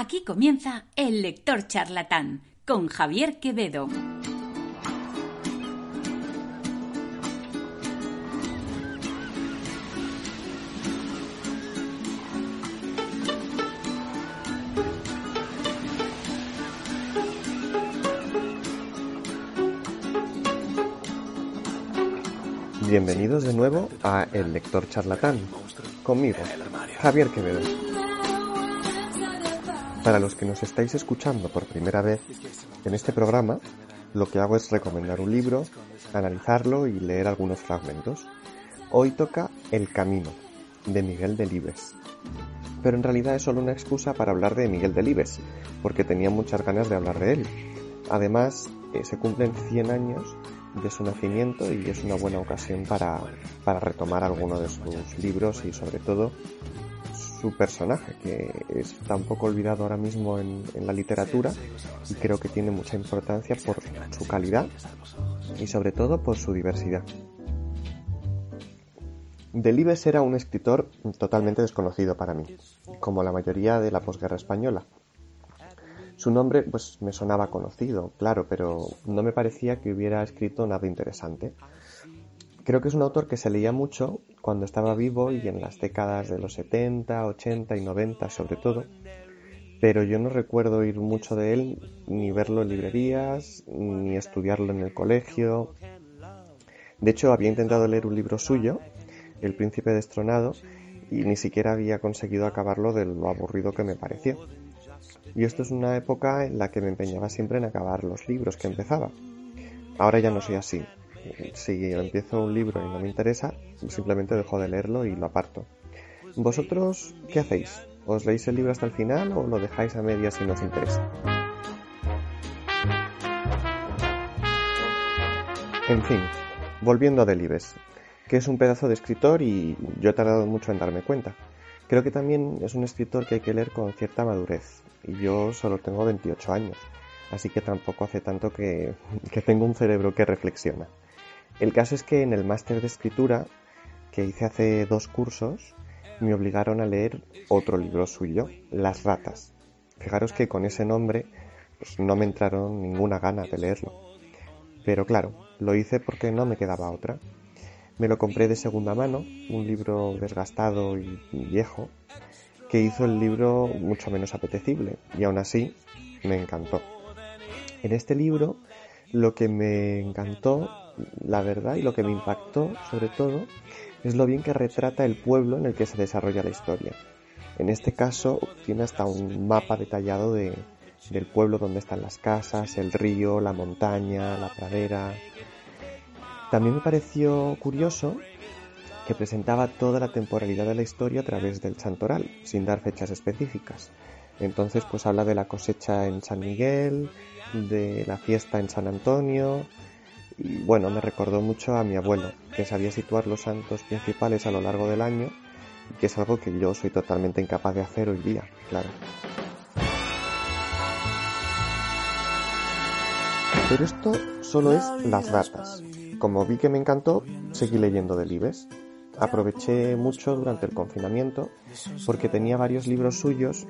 Aquí comienza El lector charlatán con Javier Quevedo. Bienvenidos de nuevo a El lector charlatán, conmigo, Javier Quevedo. Para los que nos estáis escuchando por primera vez, en este programa lo que hago es recomendar un libro, analizarlo y leer algunos fragmentos. Hoy toca El Camino, de Miguel Delibes. Pero en realidad es solo una excusa para hablar de Miguel Delibes, porque tenía muchas ganas de hablar de él. Además, eh, se cumplen 100 años de su nacimiento y es una buena ocasión para, para retomar alguno de sus libros y sobre todo su personaje, que está un poco olvidado ahora mismo en, la literatura y creo que tiene mucha importancia por su calidad y sobre todo por su diversidad. Delibes era un escritor totalmente desconocido para mí, como la mayoría de la posguerra española. Su nombre pues me sonaba conocido, claro, pero no me parecía que hubiera escrito nada interesante. Creo que es un autor que se leía mucho cuando estaba vivo y en las décadas de los 70, 80 y 90 sobre todo, pero yo no recuerdo ir mucho de él, ni verlo en librerías, ni estudiarlo en el colegio. De hecho, había intentado leer un libro suyo, El príncipe destronado, y ni siquiera había conseguido acabarlo de lo aburrido que me pareció. Y esto es una época en la que me empeñaba siempre en acabar los libros que empezaba. Ahora ya no soy así si empiezo un libro y no me interesa, simplemente dejo de leerlo y lo aparto. ¿Vosotros qué hacéis? ¿Os leéis el libro hasta el final o lo dejáis a medias si no os interesa? En fin, volviendo a Delibes, que es un pedazo de escritor y yo he tardado mucho en darme cuenta. Creo que también es un escritor que hay que leer con cierta madurez, y yo solo tengo 28 años, así que tampoco hace tanto que, que tengo un cerebro que reflexiona. El caso es que en el máster de escritura que hice hace dos cursos me obligaron a leer otro libro suyo, Las ratas. Fijaros que con ese nombre pues, no me entraron ninguna gana de leerlo. Pero claro, lo hice porque no me quedaba otra. Me lo compré de segunda mano, un libro desgastado y viejo, que hizo el libro mucho menos apetecible y aún así me encantó. En este libro lo que me encantó la verdad y lo que me impactó sobre todo es lo bien que retrata el pueblo en el que se desarrolla la historia. En este caso tiene hasta un mapa detallado de, del pueblo donde están las casas, el río, la montaña, la pradera. También me pareció curioso que presentaba toda la temporalidad de la historia a través del santoral, sin dar fechas específicas. Entonces pues habla de la cosecha en San Miguel, de la fiesta en San Antonio, y bueno, me recordó mucho a mi abuelo, que sabía situar los santos principales a lo largo del año, y que es algo que yo soy totalmente incapaz de hacer hoy día, claro. Pero esto solo es las ratas. Como vi que me encantó, seguí leyendo Delibes. Aproveché mucho durante el confinamiento porque tenía varios libros suyos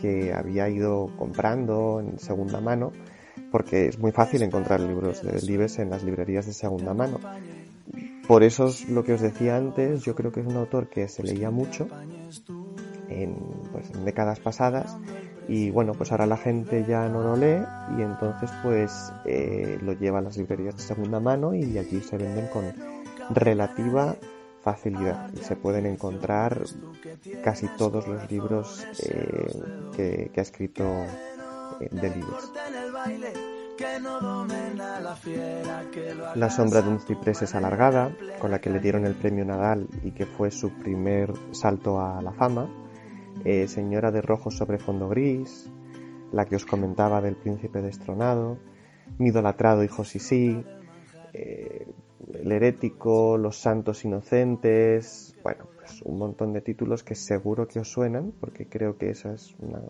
que había ido comprando en segunda mano porque es muy fácil encontrar libros de Libes en las librerías de segunda mano. Por eso es lo que os decía antes, yo creo que es un autor que se leía mucho en, pues, en décadas pasadas y bueno, pues ahora la gente ya no lo lee y entonces pues eh, lo lleva a las librerías de segunda mano y allí se venden con relativa facilidad y se pueden encontrar casi todos los libros eh, que, que ha escrito la sombra de un ciprés es alargada, con la que le dieron el premio Nadal y que fue su primer salto a la fama. Eh, señora de rojo sobre fondo gris, la que os comentaba del príncipe destronado, mi idolatrado hijo Sisi, eh, el herético, los santos inocentes, bueno, pues un montón de títulos que seguro que os suenan, porque creo que esa es una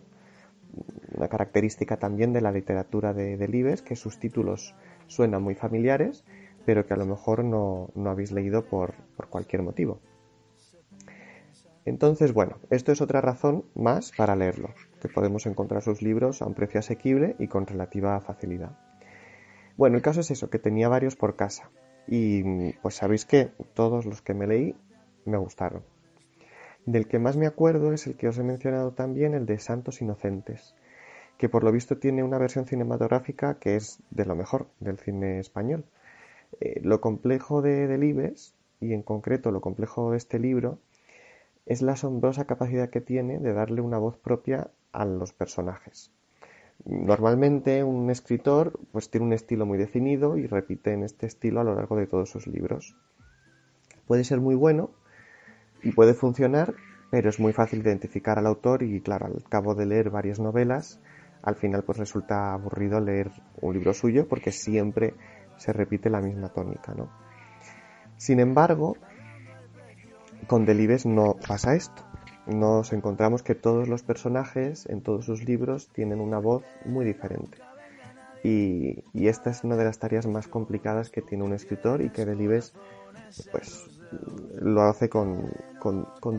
una característica también de la literatura de Delibes, que sus títulos suenan muy familiares, pero que a lo mejor no, habéis leído por, cualquier motivo. Entonces, bueno, esto es otra razón más para leerlo, que podemos encontrar sus libros a un precio asequible y con relativa facilidad. Bueno, el caso es eso, que tenía varios por casa. Y pues sabéis que todos los que me leí me gustaron. Del que más me acuerdo es el que os he mencionado también, el de Santos Inocentes, que por lo visto tiene una versión cinematográfica que es de lo mejor del cine español. Eh, lo complejo de Delibes, y en concreto lo complejo de este libro, es la asombrosa capacidad que tiene de darle una voz propia a los personajes. Normalmente un escritor pues tiene un estilo muy definido y repite en este estilo a lo largo de todos sus libros. Puede ser muy bueno puede funcionar, pero es muy fácil identificar al autor y claro, al cabo de leer varias novelas, al final pues resulta aburrido leer un libro suyo porque siempre se repite la misma tónica, ¿no? Sin embargo, con Delibes no pasa esto. Nos encontramos que todos los personajes en todos sus libros tienen una voz muy diferente. Y, esta es una de las tareas más complicadas que tiene un escritor y que Delibes pues lo hace con,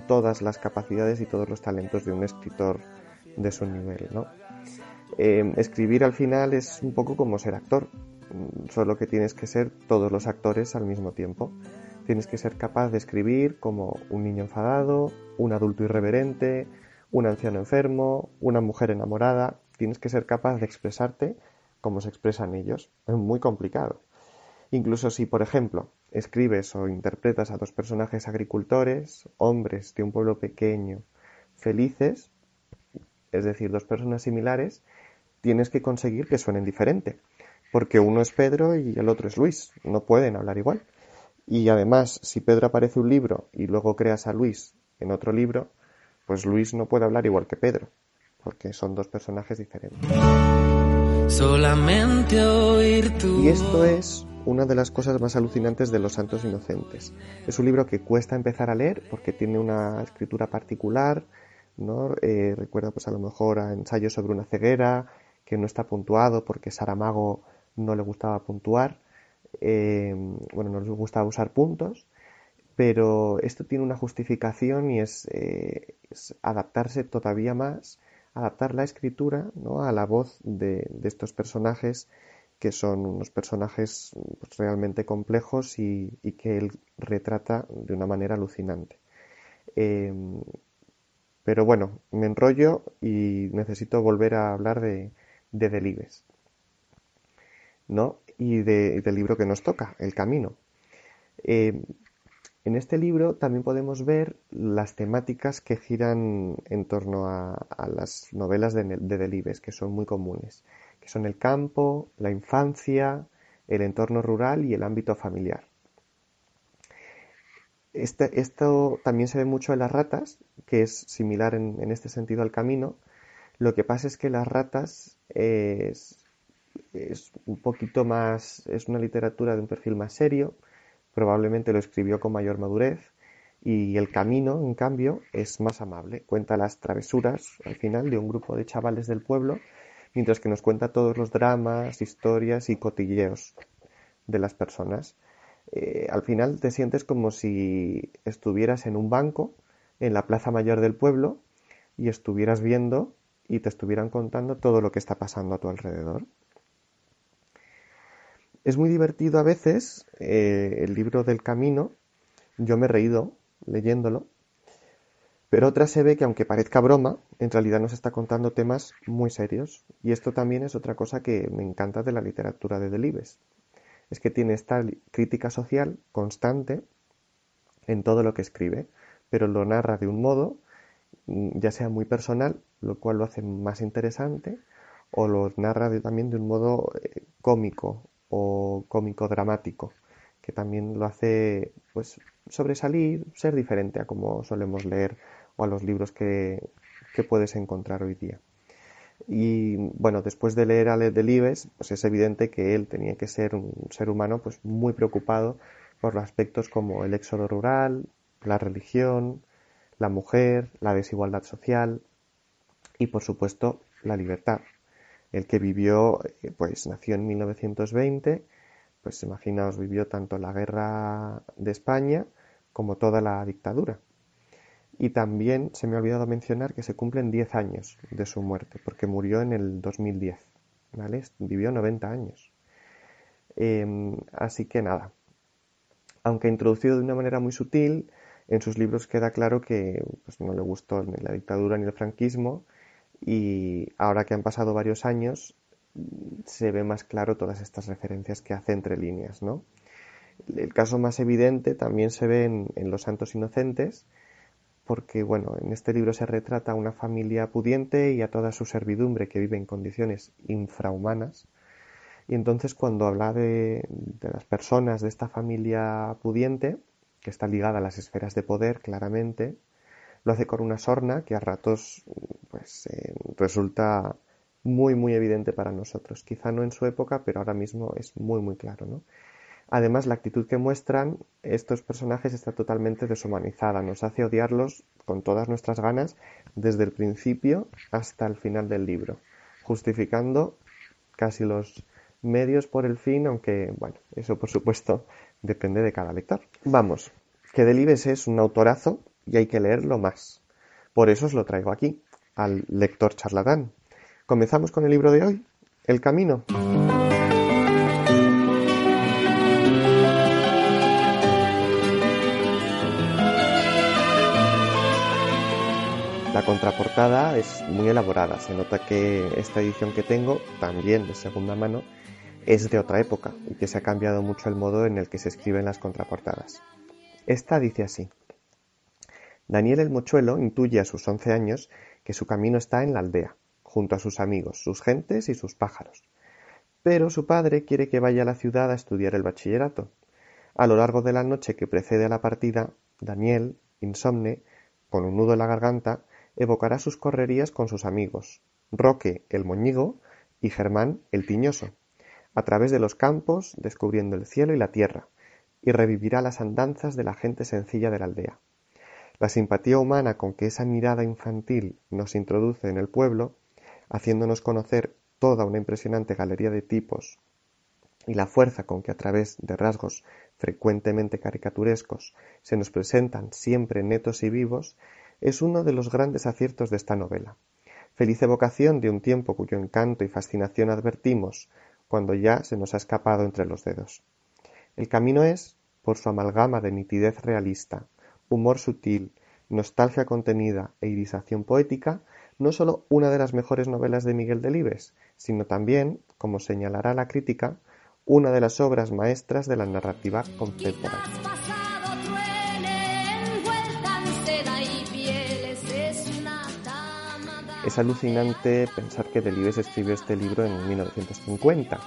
todas las capacidades y todos los talentos de un escritor de su nivel, ¿no? Eh, escribir al final es un poco como ser actor, solo que tienes que ser todos los actores al mismo tiempo. Tienes que ser capaz de escribir como un niño enfadado, un adulto irreverente, un anciano enfermo, una mujer enamorada. Tienes que ser capaz de expresarte como se expresan ellos. Es muy complicado. Incluso si, por ejemplo, escribes o interpretas a dos personajes agricultores, hombres de un pueblo pequeño, felices, es decir, dos personas similares, tienes que conseguir que suenen diferente, porque uno es Pedro y el otro es Luis, no pueden hablar igual. Y además, si Pedro aparece un libro y luego creas a Luis en otro libro, pues Luis no puede hablar igual que Pedro, porque son dos personajes diferentes. Solamente oír Y esto es una de las cosas más alucinantes de Los Santos Inocentes. Es un libro que cuesta empezar a leer porque tiene una escritura particular, ¿no? Eh, recuerda pues a lo mejor a ensayos sobre una ceguera, que no está puntuado porque Saramago no le gustaba puntuar. Eh, bueno, no les gusta usar puntos, pero esto tiene una justificación y es, eh, adaptarse todavía más, adaptar la escritura ¿no? a la voz de, estos personajes que son unos personajes realmente complejos y, que él retrata de una manera alucinante. Eh, pero bueno, me enrollo y necesito volver a hablar de, de Delibes. ¿no? y del libro que nos toca, El Camino. Eh, en este libro también podemos ver las temáticas que giran en torno a, las novelas de, Delibes, que son muy comunes, que son el campo, la infancia, el entorno rural y el ámbito familiar. Este, esto también se ve mucho en las ratas, que es similar en, este sentido al camino. Lo que pasa es que las ratas es, es un poquito más, es una literatura de un perfil más serio, probablemente lo escribió con mayor madurez, y El Camino, en cambio, es más amable, cuenta las travesuras al final de un grupo de chavales del pueblo, mientras que nos cuenta todos los dramas, historias y cotilleos de las personas. Eh, al final te sientes como si estuvieras en un banco en la plaza mayor del pueblo y estuvieras viendo y te estuvieran contando todo lo que está pasando a tu alrededor es muy divertido a veces eh, el libro del camino. Yo me he reído leyéndolo. Pero otra se ve que aunque parezca broma, en realidad nos está contando temas muy serios. Y esto también es otra cosa que me encanta de la literatura de Delibes. Es que tiene esta crítica social constante en todo lo que escribe, pero lo narra de un modo, mm, ya sea muy personal, lo cual lo hace más interesante, o lo narra también de un modo eh, cómico o cómico dramático, que también lo hace pues sobresalir, ser diferente a como solemos leer o a los libros que, puedes encontrar hoy día. Y bueno, después de leer a Delibes, pues es evidente que él tenía que ser un ser humano pues muy preocupado por aspectos como el éxodo rural, la religión, la mujer, la desigualdad social y por supuesto la libertad, el que vivió, eh, pues nació en 1920, pues imaginaos, vivió tanto la guerra de España como toda la dictadura. Y también se me ha olvidado mencionar que se cumplen 10 años de su muerte, porque murió en el 2010. ¿vale? Vivió 90 años. Em, así que nada. Aunque introducido de una manera muy sutil, en sus libros queda claro que pues, no le gustó ni la dictadura ni el franquismo y ahora que han pasado varios años se ve más claro todas estas referencias que hace entre líneas, ¿no? El caso más evidente también se ve en, Los Santos Inocentes, porque, bueno, en este libro se retrata a una familia pudiente y a toda su servidumbre que vive en condiciones infrahumanas. Y entonces cuando habla de, las personas de esta familia pudiente, que está ligada a las esferas de poder claramente, lo hace con una sorna que a ratos pues eh, resulta muy muy evidente para nosotros. Quizá no en su época, pero ahora mismo es muy muy claro, ¿no? Además, la actitud que muestran estos personajes está totalmente deshumanizada, nos hace odiarlos con todas nuestras ganas desde el principio hasta el final del libro, justificando casi los medios por el fin, aunque, bueno, eso por supuesto depende de cada lector. Vamos, que Delibes es un autorazo y hay que leerlo más. Por eso os lo traigo aquí, al lector charlatán. Comenzamos con el libro de hoy, El Camino. La contraportada es muy elaborada. Se nota que esta edición que tengo, también de segunda mano, es de otra época y que se ha cambiado mucho el modo en el que se escriben las contraportadas. Esta dice así. Daniel el Mochuelo intuye a sus once años que su camino está en la aldea, junto a sus amigos, sus gentes y sus pájaros. Pero su padre quiere que vaya a la ciudad a estudiar el bachillerato. A lo largo de la noche que precede a la partida, Daniel, insomne, con un nudo en la garganta, evocará sus correrías con sus amigos, Roque el moñigo y Germán el tiñoso, a través de los campos, descubriendo el cielo y la tierra, y revivirá las andanzas de la gente sencilla de la aldea. La simpatía humana con que esa mirada infantil nos introduce en el pueblo, haciéndonos conocer toda una impresionante galería de tipos, y la fuerza con que a través de rasgos frecuentemente caricaturescos se nos presentan siempre netos y vivos, es uno de los grandes aciertos de esta novela. Feliz evocación de un tiempo cuyo encanto y fascinación advertimos cuando ya se nos ha escapado entre los dedos. El camino es, por su amalgama de nitidez realista, humor sutil, nostalgia contenida e irisación poética, no sólo una de las mejores novelas de Miguel Delibes, sino también, como señalará la crítica, una de las obras maestras de la narrativa contemporánea. Es alucinante pensar que Delibes escribió este libro en 1950.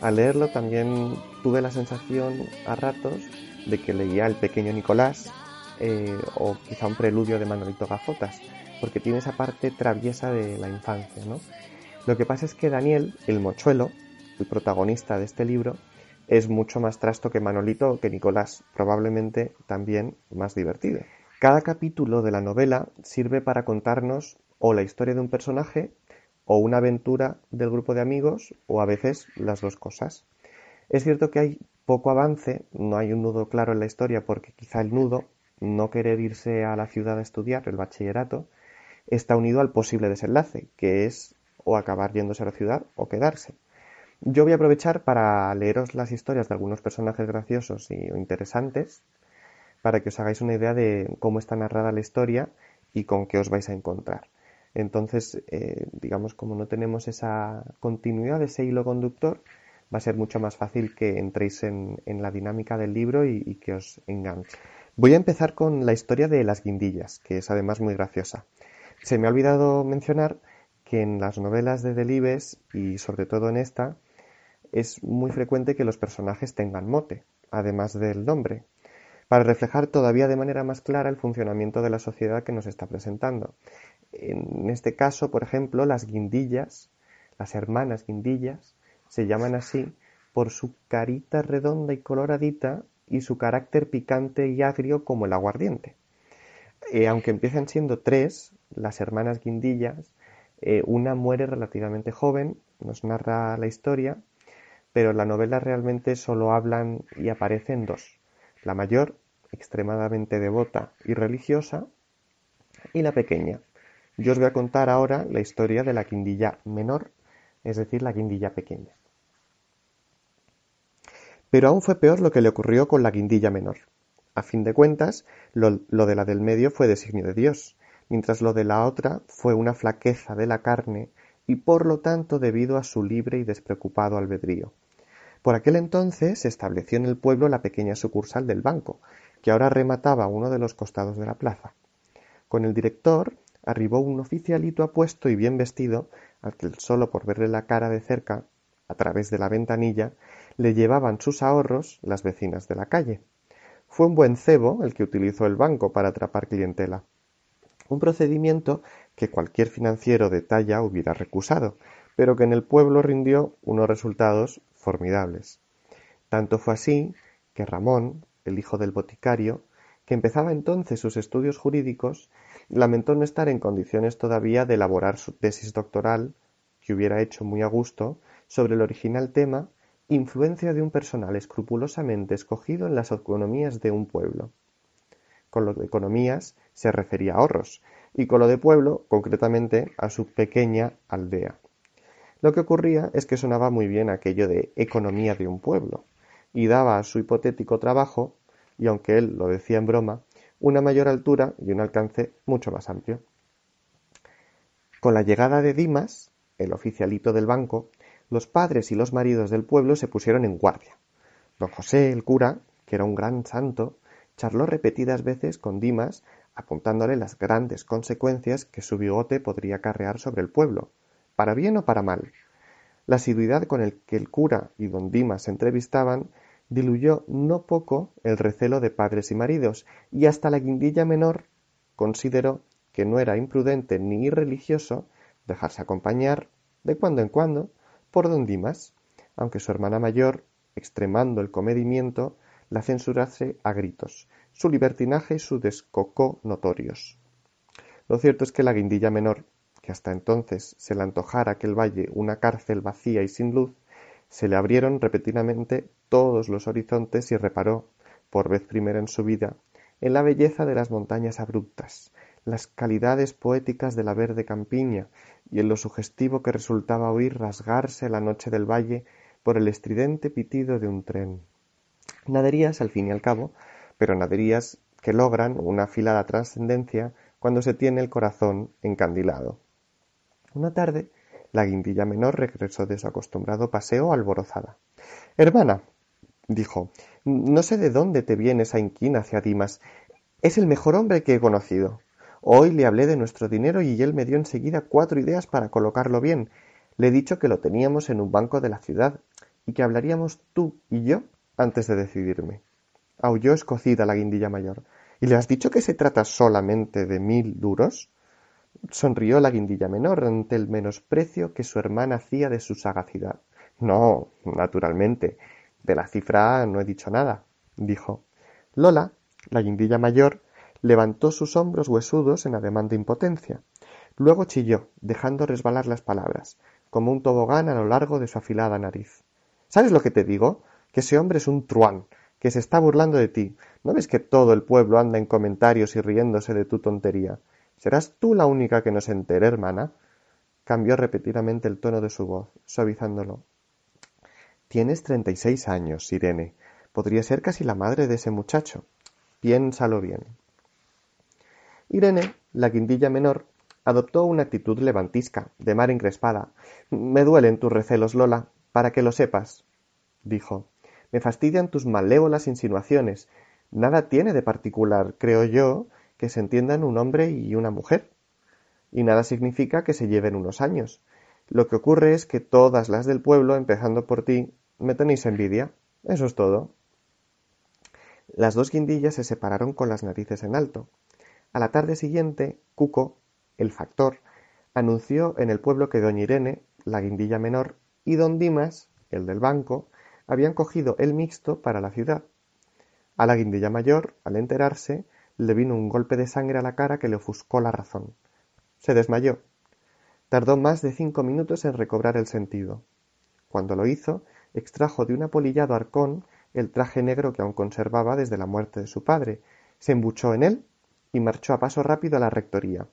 Al leerlo también tuve la sensación a ratos de que leía El pequeño Nicolás eh, o quizá un preludio de Manolito Gafotas, porque tiene esa parte traviesa de la infancia. ¿no? Lo que pasa es que Daniel, el mochuelo, el protagonista de este libro, es mucho más trasto que Manolito o que Nicolás, probablemente también más divertido. Cada capítulo de la novela sirve para contarnos o la historia de un personaje o una aventura del grupo de amigos o a veces las dos cosas. Es cierto que hay poco avance, no hay un nudo claro en la historia porque quizá el nudo, no querer irse a la ciudad a estudiar el bachillerato, está unido al posible desenlace, que es o acabar yéndose a la ciudad o quedarse. Yo voy a aprovechar para leeros las historias de algunos personajes graciosos y interesantes para que os hagáis una idea de cómo está narrada la historia y con qué os vais a encontrar. Entonces, eh, digamos, como no tenemos esa continuidad, ese hilo conductor, va a ser mucho más fácil que entréis en, la dinámica del libro y, que os enganche. Voy a empezar con la historia de las guindillas, que es además muy graciosa. Se me ha olvidado mencionar que en las novelas de Delibes, y sobre todo en esta, es muy frecuente que los personajes tengan mote, además del nombre, para reflejar todavía de manera más clara el funcionamiento de la sociedad que nos está presentando. En este caso, por ejemplo, las guindillas, las hermanas guindillas, se llaman así por su carita redonda y coloradita y su carácter picante y agrio como el aguardiente. Eh, aunque empiezan siendo tres, las hermanas guindillas, eh, una muere relativamente joven, nos narra la historia, pero en la novela realmente solo hablan y aparecen dos. La mayor, extremadamente devota y religiosa, y la pequeña. Yo os voy a contar ahora la historia de la guindilla menor, es decir, la guindilla pequeña. Pero aún fue peor lo que le ocurrió con la guindilla menor. A fin de cuentas, lo, lo, de la del medio fue designio de Dios, mientras lo de la otra fue una flaqueza de la carne y por lo tanto debido a su libre y despreocupado albedrío. Por aquel entonces se estableció en el pueblo la pequeña sucursal del banco, que ahora remataba uno de los costados de la plaza. Con el director arribó un oficialito apuesto y bien vestido, al que solo por verle la cara de cerca, a través de la ventanilla, le llevaban sus ahorros las vecinas de la calle. Fue un buen cebo el que utilizó el banco para atrapar clientela. Un procedimiento que cualquier financiero de talla hubiera recusado, pero que en el pueblo rindió unos resultados formidables. Tanto fue así que Ramón, el hijo del boticario, que empezaba entonces sus estudios jurídicos, lamentó no estar en condiciones todavía de elaborar su tesis doctoral, que hubiera hecho muy a gusto, sobre el original tema Influencia de un personal escrupulosamente escogido en las economías de un pueblo. Con lo de economías se refería a ahorros, y con lo de pueblo, concretamente, a su pequeña aldea. Lo que ocurría es que sonaba muy bien aquello de economía de un pueblo, y daba a su hipotético trabajo, y aunque él lo decía en broma, una mayor altura y un alcance mucho más amplio. Con la llegada de Dimas, el oficialito del banco, los padres y los maridos del pueblo se pusieron en guardia. Don José, el cura, que era un gran santo, charló repetidas veces con Dimas, apuntándole las grandes consecuencias que su bigote podría acarrear sobre el pueblo, para bien o para mal. La asiduidad con el que el cura y don Dimas se entrevistaban diluyó no poco el recelo de padres y maridos, y hasta la guindilla menor consideró que no era imprudente ni irreligioso dejarse acompañar, de cuando en cuando, por don Dimas, aunque su hermana mayor, extremando el comedimiento, la censurase a gritos, su libertinaje y su descocó notorios. Lo cierto es que la guindilla menor, que hasta entonces se le antojara aquel valle una cárcel vacía y sin luz, se le abrieron repetidamente todos los horizontes y reparó, por vez primera en su vida, en la belleza de las montañas abruptas, las calidades poéticas de la verde campiña y en lo sugestivo que resultaba oír rasgarse la noche del valle por el estridente pitido de un tren. Naderías, al fin y al cabo, pero naderías que logran una afilada trascendencia cuando se tiene el corazón encandilado. Una tarde, la guindilla menor regresó de su acostumbrado paseo alborozada. Hermana, dijo, no sé de dónde te viene esa inquina hacia Dimas. Es el mejor hombre que he conocido. Hoy le hablé de nuestro dinero y él me dio enseguida cuatro ideas para colocarlo bien. Le he dicho que lo teníamos en un banco de la ciudad y que hablaríamos tú y yo antes de decidirme. Aulló escocida la guindilla mayor. ¿Y le has dicho que se trata solamente de mil duros? Sonrió la guindilla menor ante el menosprecio que su hermana hacía de su sagacidad. No, naturalmente. De la cifra no he dicho nada, dijo. Lola, la guindilla mayor, levantó sus hombros huesudos en ademán de impotencia. Luego chilló, dejando resbalar las palabras, como un tobogán a lo largo de su afilada nariz. ¿Sabes lo que te digo? Que ese hombre es un truán, que se está burlando de ti. ¿No ves que todo el pueblo anda en comentarios y riéndose de tu tontería? ¿Serás tú la única que no se entere, hermana? Cambió repetidamente el tono de su voz, suavizándolo. Tienes treinta y seis años, Irene. Podría ser casi la madre de ese muchacho. Piénsalo bien. Irene, la guindilla menor, adoptó una actitud levantisca, de mar encrespada. Me duelen tus recelos, Lola, para que lo sepas, dijo. Me fastidian tus malévolas insinuaciones. Nada tiene de particular, creo yo, que se entiendan un hombre y una mujer. Y nada significa que se lleven unos años. Lo que ocurre es que todas las del pueblo, empezando por ti, me tenéis envidia. Eso es todo. Las dos guindillas se separaron con las narices en alto. A la tarde siguiente, Cuco, el factor, anunció en el pueblo que doña Irene, la guindilla menor, y don Dimas, el del banco, habían cogido el mixto para la ciudad. A la guindilla mayor, al enterarse, le vino un golpe de sangre a la cara que le ofuscó la razón. Se desmayó. Tardó más de cinco minutos en recobrar el sentido. Cuando lo hizo, extrajo de un apolillado arcón el traje negro que aún conservaba desde la muerte de su padre, se embuchó en él y marchó a paso rápido a la rectoría.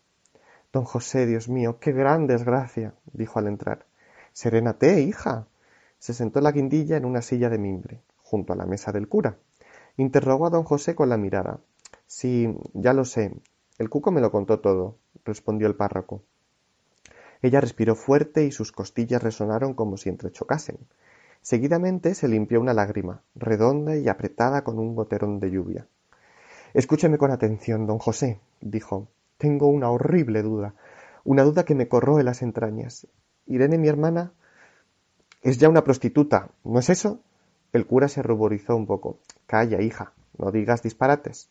Don José, Dios mío, qué gran desgracia, dijo al entrar. Serénate, hija. Se sentó la guindilla en una silla de mimbre, junto a la mesa del cura. Interrogó a don José con la mirada. Sí, ya lo sé. El cuco me lo contó todo, respondió el párroco. Ella respiró fuerte y sus costillas resonaron como si entrechocasen. Seguidamente se limpió una lágrima, redonda y apretada con un goterón de lluvia. Escúcheme con atención, don José, dijo. Tengo una horrible duda, una duda que me corroe las entrañas. Irene, mi hermana, es ya una prostituta, ¿no es eso? El cura se ruborizó un poco. Calla, hija, no digas disparates.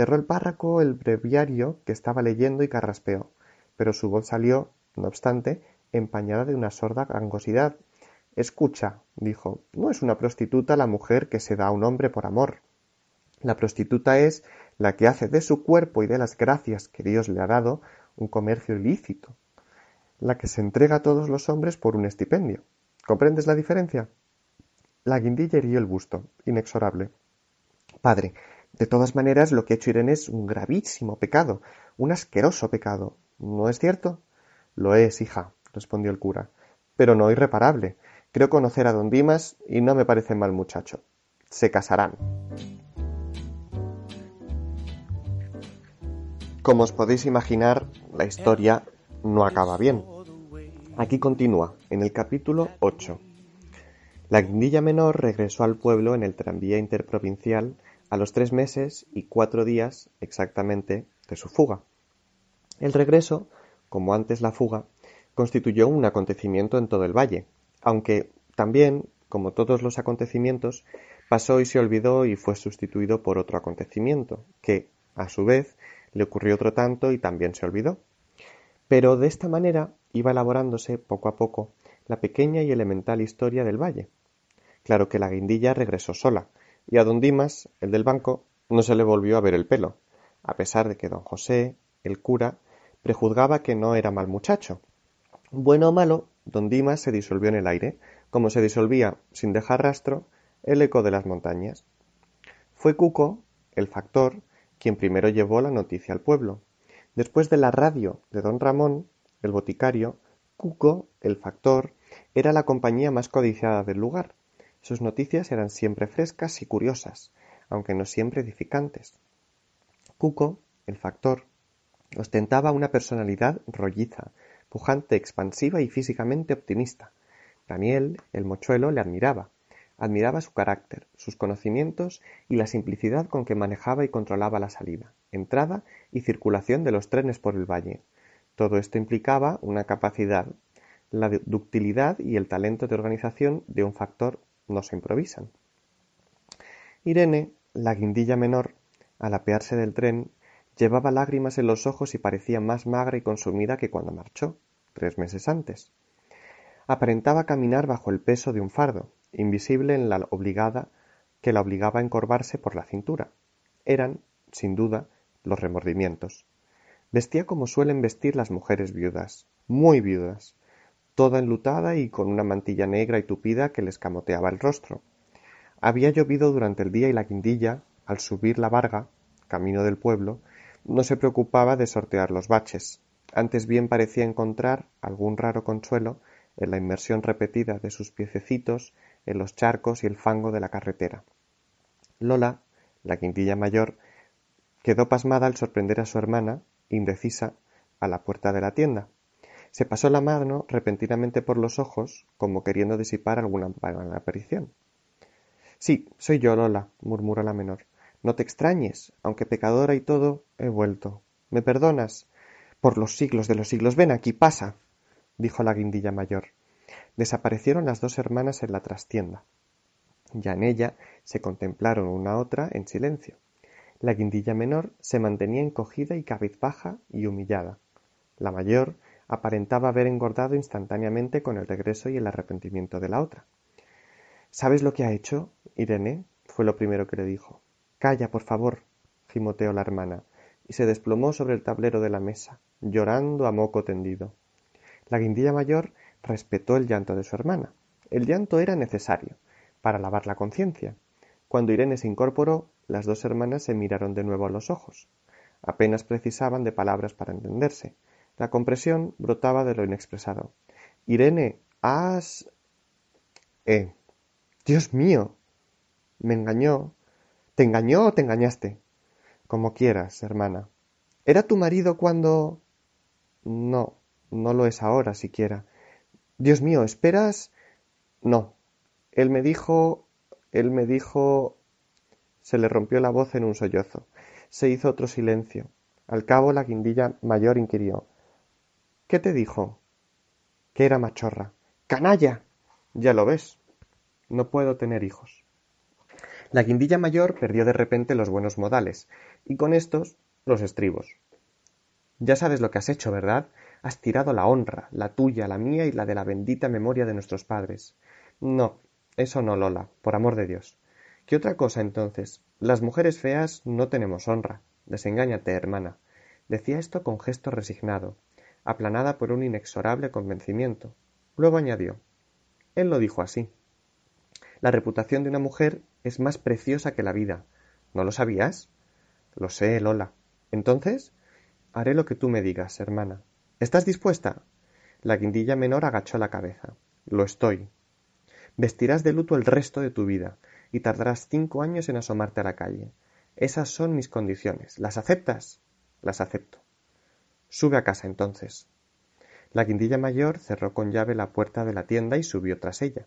Cerró el párroco el breviario que estaba leyendo y carraspeó, pero su voz salió, no obstante, empañada de una sorda gangosidad. Escucha, dijo, no es una prostituta la mujer que se da a un hombre por amor. La prostituta es la que hace de su cuerpo y de las gracias que Dios le ha dado un comercio ilícito, la que se entrega a todos los hombres por un estipendio. ¿Comprendes la diferencia? La guindilla hirió el busto, inexorable. Padre, de todas maneras lo que ha hecho Irene es un gravísimo pecado, un asqueroso pecado. ¿No es cierto? Lo es, hija, respondió el cura, pero no irreparable. Creo conocer a don Dimas y no me parece mal muchacho. Se casarán. Como os podéis imaginar, la historia no acaba bien. Aquí continúa, en el capítulo 8. La guindilla menor regresó al pueblo en el tranvía interprovincial a los tres meses y cuatro días exactamente de su fuga. El regreso, como antes la fuga, constituyó un acontecimiento en todo el valle, aunque también, como todos los acontecimientos, pasó y se olvidó y fue sustituido por otro acontecimiento, que, a su vez, le ocurrió otro tanto y también se olvidó. Pero de esta manera iba elaborándose poco a poco la pequeña y elemental historia del valle. Claro que la guindilla regresó sola, y a don Dimas, el del banco, no se le volvió a ver el pelo, a pesar de que don José, el cura, prejuzgaba que no era mal muchacho. Bueno o malo, don Dimas se disolvió en el aire, como se disolvía, sin dejar rastro, el eco de las montañas. Fue Cuco, el factor, quien primero llevó la noticia al pueblo. Después de la radio de don Ramón, el boticario, Cuco, el factor, era la compañía más codiciada del lugar. Sus noticias eran siempre frescas y curiosas, aunque no siempre edificantes. Cuco, el factor, ostentaba una personalidad rolliza, pujante, expansiva y físicamente optimista. Daniel, el mochuelo, le admiraba. Admiraba su carácter, sus conocimientos y la simplicidad con que manejaba y controlaba la salida, entrada y circulación de los trenes por el valle. Todo esto implicaba una capacidad, la ductilidad y el talento de organización de un factor no se improvisan. Irene, la guindilla menor, al apearse del tren, llevaba lágrimas en los ojos y parecía más magra y consumida que cuando marchó, tres meses antes. Aparentaba caminar bajo el peso de un fardo, invisible en la obligada que la obligaba a encorvarse por la cintura. Eran, sin duda, los remordimientos. Vestía como suelen vestir las mujeres viudas, muy viudas, toda enlutada y con una mantilla negra y tupida que le escamoteaba el rostro. Había llovido durante el día y la guindilla, al subir la varga, camino del pueblo, no se preocupaba de sortear los baches. Antes bien parecía encontrar algún raro consuelo en la inmersión repetida de sus piececitos en los charcos y el fango de la carretera. Lola, la quintilla mayor, quedó pasmada al sorprender a su hermana, indecisa, a la puerta de la tienda. Se pasó la mano repentinamente por los ojos, como queriendo disipar alguna mala aparición. Sí, soy yo, Lola, murmuró la menor. No te extrañes, aunque pecadora y todo, he vuelto. ¿Me perdonas? Por los siglos de los siglos. Ven aquí, pasa. dijo la guindilla mayor. Desaparecieron las dos hermanas en la trastienda. Ya en ella se contemplaron una a otra en silencio. La guindilla menor se mantenía encogida y cabizbaja y humillada. La mayor aparentaba haber engordado instantáneamente con el regreso y el arrepentimiento de la otra. ¿Sabes lo que ha hecho, Irene? fue lo primero que le dijo. Calla, por favor, gimoteó la hermana, y se desplomó sobre el tablero de la mesa, llorando a moco tendido. La guindilla mayor respetó el llanto de su hermana. El llanto era necesario para lavar la conciencia. Cuando Irene se incorporó, las dos hermanas se miraron de nuevo a los ojos. Apenas precisaban de palabras para entenderse. La compresión brotaba de lo inexpresado. Irene, has... Eh. Dios mío. Me engañó. ¿Te engañó o te engañaste? Como quieras, hermana. ¿Era tu marido cuando... No, no lo es ahora siquiera. Dios mío, ¿esperas? No. Él me dijo... Él me dijo... Se le rompió la voz en un sollozo. Se hizo otro silencio. Al cabo la guindilla mayor inquirió. ¿Qué te dijo? Que era machorra. ¡Canalla! Ya lo ves. No puedo tener hijos. La guindilla mayor perdió de repente los buenos modales, y con estos los estribos. Ya sabes lo que has hecho, ¿verdad? Has tirado la honra, la tuya, la mía y la de la bendita memoria de nuestros padres. No, eso no, Lola, por amor de Dios. ¿Qué otra cosa entonces? Las mujeres feas no tenemos honra. Desengáñate, hermana. Decía esto con gesto resignado, aplanada por un inexorable convencimiento. Luego añadió Él lo dijo así. La reputación de una mujer es más preciosa que la vida. ¿No lo sabías? Lo sé, Lola. Entonces, haré lo que tú me digas, hermana. ¿Estás dispuesta? La guindilla menor agachó la cabeza. Lo estoy. Vestirás de luto el resto de tu vida y tardarás cinco años en asomarte a la calle. Esas son mis condiciones. ¿Las aceptas? Las acepto. Sube a casa entonces. La guindilla mayor cerró con llave la puerta de la tienda y subió tras ella.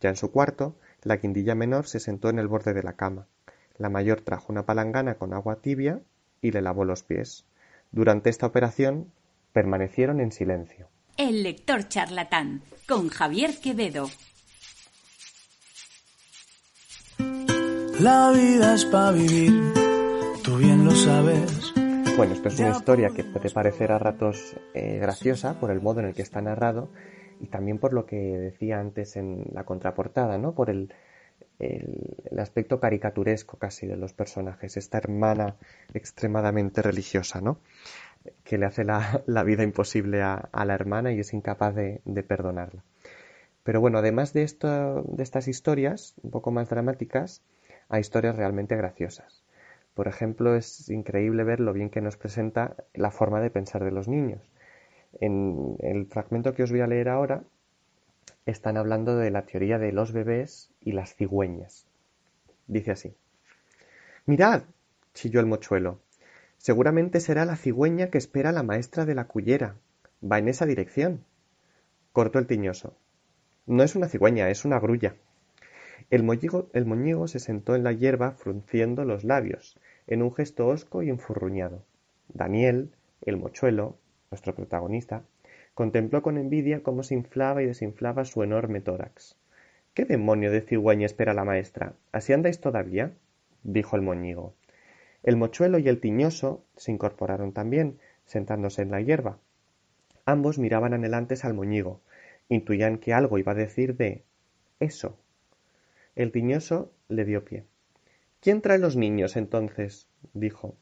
Ya en su cuarto, la guindilla menor se sentó en el borde de la cama. La mayor trajo una palangana con agua tibia y le lavó los pies. Durante esta operación permanecieron en silencio. El lector charlatán con Javier Quevedo. La vida es para vivir, tú bien lo sabes. Bueno, esto es una historia que puede parecer a ratos eh, graciosa por el modo en el que está narrado y también por lo que decía antes en la contraportada, ¿no? Por el, el, aspecto caricaturesco casi de los personajes, esta hermana extremadamente religiosa, ¿no? Que le hace la, vida imposible a, la hermana y es incapaz de, perdonarla. Pero bueno, además de, esto, de estas historias un poco más dramáticas, hay historias realmente graciosas. Por ejemplo, es increíble ver lo bien que nos presenta la forma de pensar de los niños. En el fragmento que os voy a leer ahora están hablando de la teoría de los bebés y las cigüeñas. Dice así. Mirad, chilló el mochuelo. Seguramente será la cigüeña que espera la maestra de la cullera. Va en esa dirección. Cortó el tiñoso. No es una cigüeña, es una grulla. El, el moñigo se sentó en la hierba frunciendo los labios, en un gesto hosco y enfurruñado. Daniel, el mochuelo, nuestro protagonista, contempló con envidia cómo se inflaba y desinflaba su enorme tórax. ¿Qué demonio de cigüeña espera la maestra? ¿Así andáis todavía? dijo el moñigo. El mochuelo y el tiñoso se incorporaron también, sentándose en la hierba. Ambos miraban anhelantes al moñigo. Intuían que algo iba a decir de eso. El tiñoso le dio pie. ¿Quién trae los niños entonces? dijo.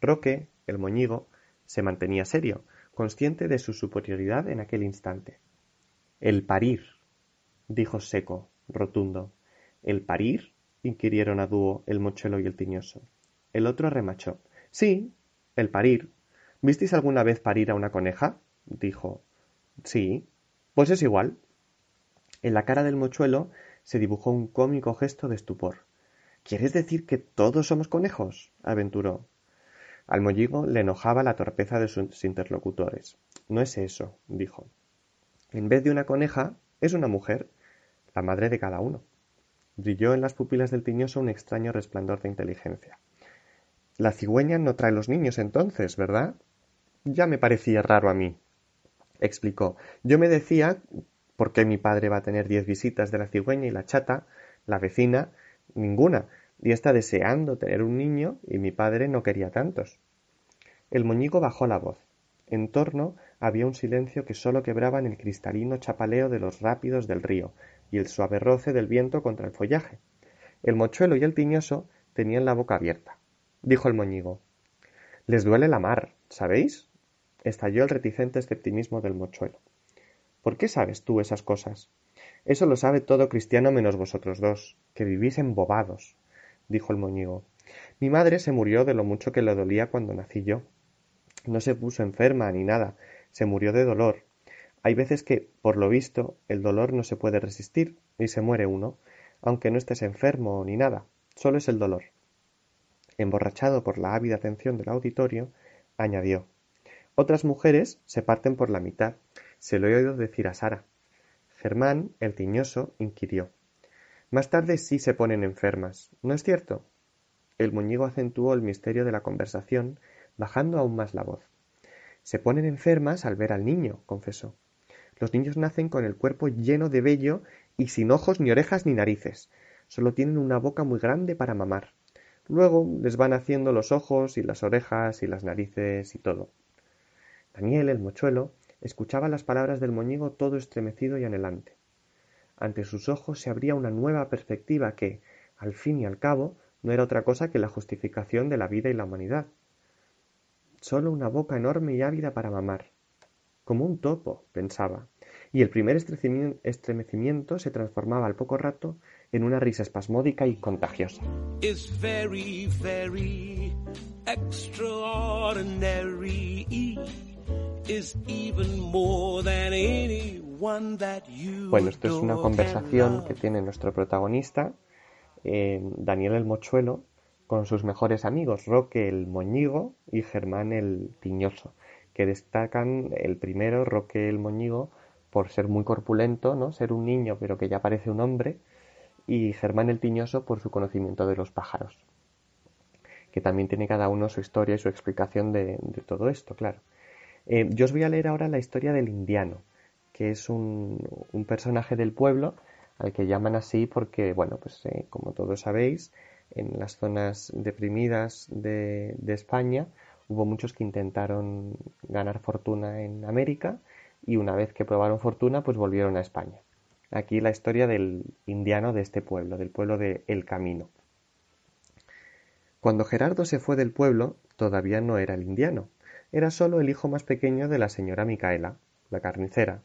Roque, el moñigo, se mantenía serio, consciente de su superioridad en aquel instante. El parir, dijo seco, rotundo. ¿El parir? inquirieron a dúo el mochuelo y el tiñoso. El otro remachó. Sí, el parir. ¿Visteis alguna vez parir a una coneja? dijo. Sí. Pues es igual. En la cara del mochuelo se dibujó un cómico gesto de estupor. ¿Quieres decir que todos somos conejos? aventuró. Al molligo le enojaba la torpeza de sus interlocutores. No es eso, dijo. En vez de una coneja, es una mujer, la madre de cada uno. Brilló en las pupilas del tiñoso un extraño resplandor de inteligencia. La cigüeña no trae los niños entonces, ¿verdad? Ya me parecía raro a mí, explicó. Yo me decía ¿por qué mi padre va a tener diez visitas de la cigüeña y la chata, la vecina, ninguna, y está deseando tener un niño y mi padre no quería tantos. El moñigo bajó la voz. En torno había un silencio que sólo quebraba en el cristalino chapaleo de los rápidos del río y el suave roce del viento contra el follaje. El mochuelo y el tiñoso tenían la boca abierta. Dijo el moñigo. Les duele la mar, ¿sabéis? Estalló el reticente escepticismo del mochuelo. ¿Por qué sabes tú esas cosas? Eso lo sabe todo cristiano menos vosotros dos, que vivís embobados dijo el moñigo. Mi madre se murió de lo mucho que le dolía cuando nací yo. No se puso enferma ni nada, se murió de dolor. Hay veces que, por lo visto, el dolor no se puede resistir y se muere uno, aunque no estés enfermo ni nada, solo es el dolor. Emborrachado por la ávida atención del auditorio, añadió Otras mujeres se parten por la mitad. Se lo he oído decir a Sara. Germán, el tiñoso, inquirió Más tarde sí se ponen enfermas, ¿no es cierto? El moñigo acentuó el misterio de la conversación, bajando aún más la voz. Se ponen enfermas al ver al niño, confesó. Los niños nacen con el cuerpo lleno de vello y sin ojos ni orejas ni narices. Solo tienen una boca muy grande para mamar. Luego les van haciendo los ojos y las orejas y las narices y todo. Daniel, el mochuelo, escuchaba las palabras del moñigo todo estremecido y anhelante. Ante sus ojos se abría una nueva perspectiva que, al fin y al cabo, no era otra cosa que la justificación de la vida y la humanidad. Solo una boca enorme y ávida para mamar. Como un topo, pensaba, y el primer estremecimiento se transformaba al poco rato en una risa espasmódica y contagiosa. Bueno, esto es una conversación que tiene nuestro protagonista Daniel el Mochuelo con sus mejores amigos, Roque el Moñigo y Germán el Tiñoso, que destacan el primero, Roque el Moñigo, por ser muy corpulento, ¿no? ser un niño pero que ya parece un hombre, y Germán el Tiñoso por su conocimiento de los pájaros, que también tiene cada uno su historia y su explicación de, todo esto, claro. Eh, yo os voy a leer ahora la historia del indiano, que es un, personaje del pueblo al que llaman así porque, bueno, pues eh, como todos sabéis, en las zonas deprimidas de, de, España hubo muchos que intentaron ganar fortuna en América y una vez que probaron fortuna, pues volvieron a España. Aquí la historia del indiano de este pueblo, del pueblo de El Camino. Cuando Gerardo se fue del pueblo, todavía no era el indiano, era solo el hijo más pequeño de la señora Micaela, la carnicera,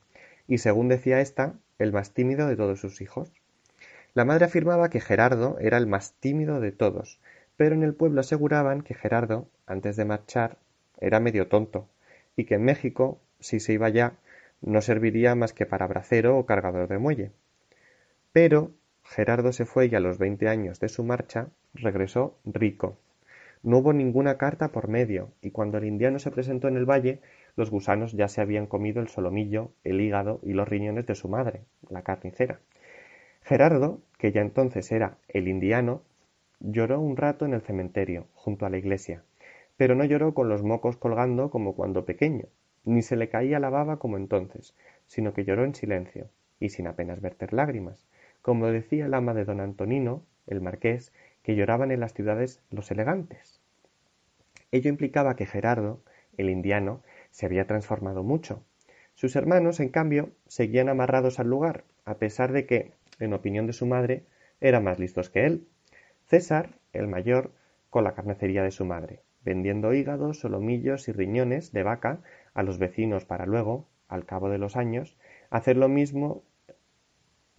y según decía ésta, el más tímido de todos sus hijos. La madre afirmaba que Gerardo era el más tímido de todos, pero en el pueblo aseguraban que Gerardo, antes de marchar, era medio tonto, y que en México, si se iba ya, no serviría más que para bracero o cargador de muelle. Pero Gerardo se fue y a los veinte años de su marcha regresó rico. No hubo ninguna carta por medio, y cuando el indiano se presentó en el valle, los gusanos ya se habían comido el solomillo, el hígado y los riñones de su madre, la carnicera. Gerardo, que ya entonces era el indiano, lloró un rato en el cementerio, junto a la iglesia, pero no lloró con los mocos colgando como cuando pequeño, ni se le caía la baba como entonces, sino que lloró en silencio, y sin apenas verter lágrimas, como decía el ama de don Antonino, el marqués, que lloraban en las ciudades los elegantes. Ello implicaba que Gerardo, el indiano, se había transformado mucho. Sus hermanos, en cambio, seguían amarrados al lugar, a pesar de que, en opinión de su madre, eran más listos que él. César, el mayor, con la carnicería de su madre, vendiendo hígados, solomillos y riñones de vaca a los vecinos para luego, al cabo de los años, hacer lo mismo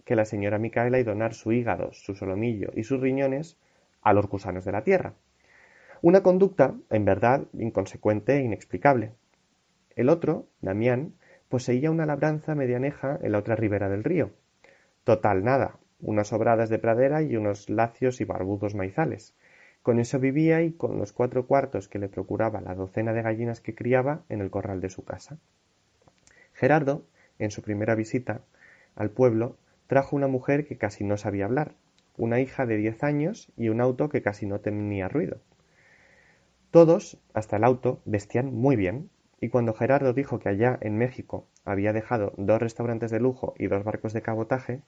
que la señora Micaela y donar su hígado, su solomillo y sus riñones a los gusanos de la tierra. Una conducta, en verdad, inconsecuente e inexplicable. El otro, Damián, poseía una labranza medianeja en la otra ribera del río. Total nada, unas sobradas de pradera y unos lacios y barbudos maizales. Con eso vivía y con los cuatro cuartos que le procuraba la docena de gallinas que criaba en el corral de su casa. Gerardo, en su primera visita al pueblo, trajo una mujer que casi no sabía hablar, una hija de diez años y un auto que casi no tenía ruido. Todos, hasta el auto, vestían muy bien, y cuando Gerardo dijo que allá en México había dejado dos restaurantes de lujo y dos barcos de cabotaje,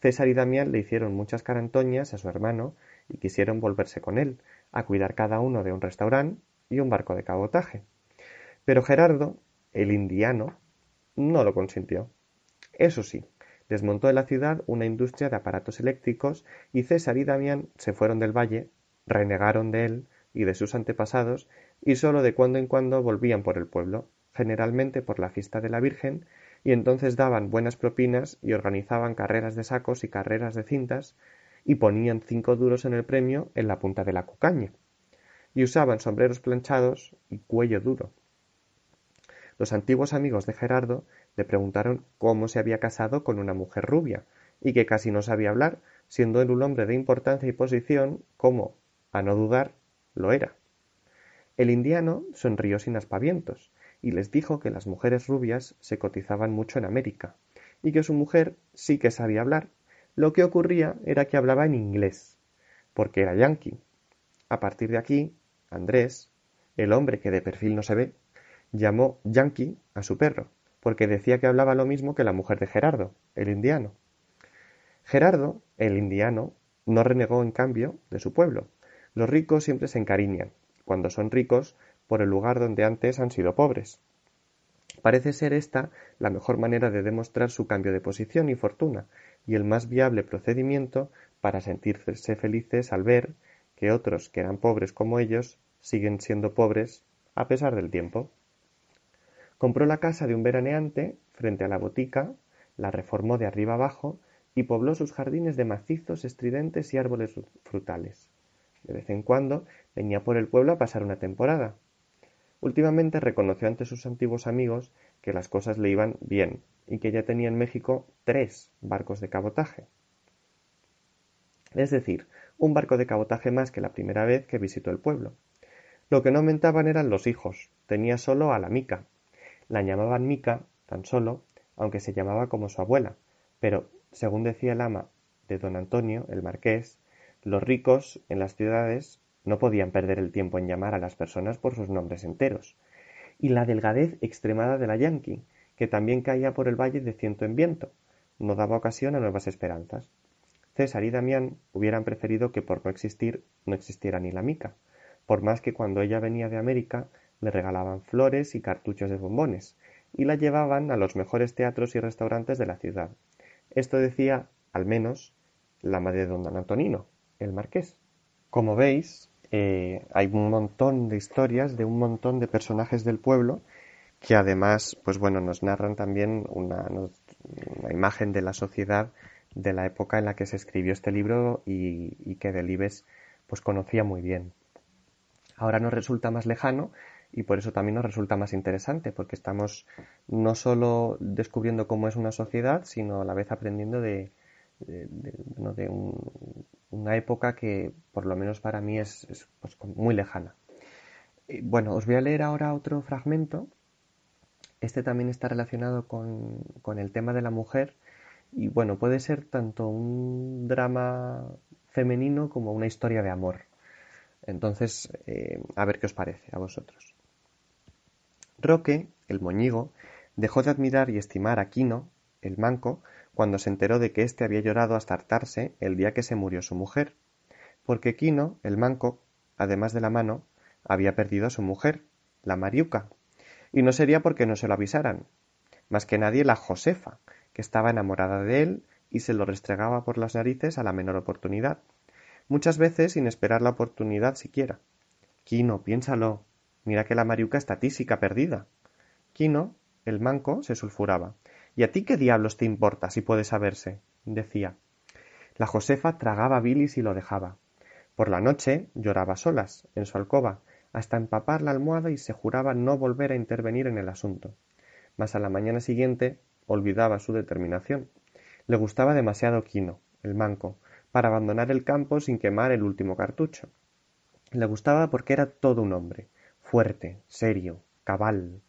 César y Damián le hicieron muchas carantoñas a su hermano y quisieron volverse con él, a cuidar cada uno de un restaurante y un barco de cabotaje. Pero Gerardo, el indiano, no lo consintió. Eso sí, desmontó en la ciudad una industria de aparatos eléctricos y César y Damián se fueron del valle, renegaron de él y de sus antepasados y sólo de cuando en cuando volvían por el pueblo, generalmente por la fiesta de la Virgen, y entonces daban buenas propinas y organizaban carreras de sacos y carreras de cintas, y ponían cinco duros en el premio en la punta de la cucaña, y usaban sombreros planchados y cuello duro. Los antiguos amigos de Gerardo le preguntaron cómo se había casado con una mujer rubia, y que casi no sabía hablar, siendo él un hombre de importancia y posición, como, a no dudar, lo era. El indiano sonrió sin aspavientos, y les dijo que las mujeres rubias se cotizaban mucho en América, y que su mujer sí que sabía hablar. Lo que ocurría era que hablaba en inglés, porque era yanqui. A partir de aquí, Andrés, el hombre que de perfil no se ve, llamó yanqui a su perro, porque decía que hablaba lo mismo que la mujer de Gerardo, el indiano. Gerardo, el indiano, no renegó en cambio de su pueblo. Los ricos siempre se encariñan, cuando son ricos, por el lugar donde antes han sido pobres. Parece ser esta la mejor manera de demostrar su cambio de posición y fortuna, y el más viable procedimiento para sentirse felices al ver que otros que eran pobres como ellos siguen siendo pobres a pesar del tiempo. Compró la casa de un veraneante frente a la botica, la reformó de arriba abajo y pobló sus jardines de macizos estridentes y árboles frutales. De vez en cuando venía por el pueblo a pasar una temporada, Últimamente reconoció ante sus antiguos amigos que las cosas le iban bien y que ya tenía en México tres barcos de cabotaje. Es decir, un barco de cabotaje más que la primera vez que visitó el pueblo. Lo que no aumentaban eran los hijos, tenía solo a la Mica. La llamaban Mica, tan solo, aunque se llamaba como su abuela, pero, según decía el ama de don Antonio, el marqués, los ricos en las ciudades no podían perder el tiempo en llamar a las personas por sus nombres enteros. Y la delgadez extremada de la Yankee, que también caía por el valle de ciento en viento, no daba ocasión a nuevas esperanzas. César y Damián hubieran preferido que por no existir no existiera ni la mica, por más que cuando ella venía de América le regalaban flores y cartuchos de bombones, y la llevaban a los mejores teatros y restaurantes de la ciudad. Esto decía, al menos, la madre de don Antonino, el marqués. Como veis, eh, hay un montón de historias de un montón de personajes del pueblo que además, pues bueno, nos narran también una, imagen de la sociedad de la época en la que se escribió este libro y, que Delibes pues conocía muy bien. Ahora nos resulta más lejano y por eso también nos resulta más interesante, porque estamos no solo descubriendo cómo es una sociedad, sino a la vez aprendiendo de, de, una época que por lo menos para mí es, pues, muy lejana. Bueno, os voy a leer ahora otro fragmento. Este también está relacionado con, el tema de la mujer y bueno, puede ser tanto un drama femenino como una historia de amor. Entonces, eh, a ver qué os parece a vosotros. Roque, el moñigo, dejó de admirar y estimar a Quino, el manco, cuando se enteró de que éste había llorado hasta hartarse el día que se murió su mujer, porque Quino, el manco, además de la mano, había perdido a su mujer, la Mariuca, y no sería porque no se lo avisaran, más que nadie la Josefa, que estaba enamorada de él y se lo restregaba por las narices a la menor oportunidad, muchas veces sin esperar la oportunidad siquiera. Quino, piénsalo, mira que la Mariuca está tísica perdida. Quino, el manco, se sulfuraba. ¿Y a ti qué diablos te importa si puede saberse? decía. La Josefa tragaba bilis y lo dejaba. Por la noche lloraba solas, en su alcoba, hasta empapar la almohada y se juraba no volver a intervenir en el asunto. Mas a la mañana siguiente olvidaba su determinación. Le gustaba demasiado Quino, el manco, para abandonar el campo sin quemar el último cartucho. Le gustaba porque era todo un hombre, fuerte, serio, cabal,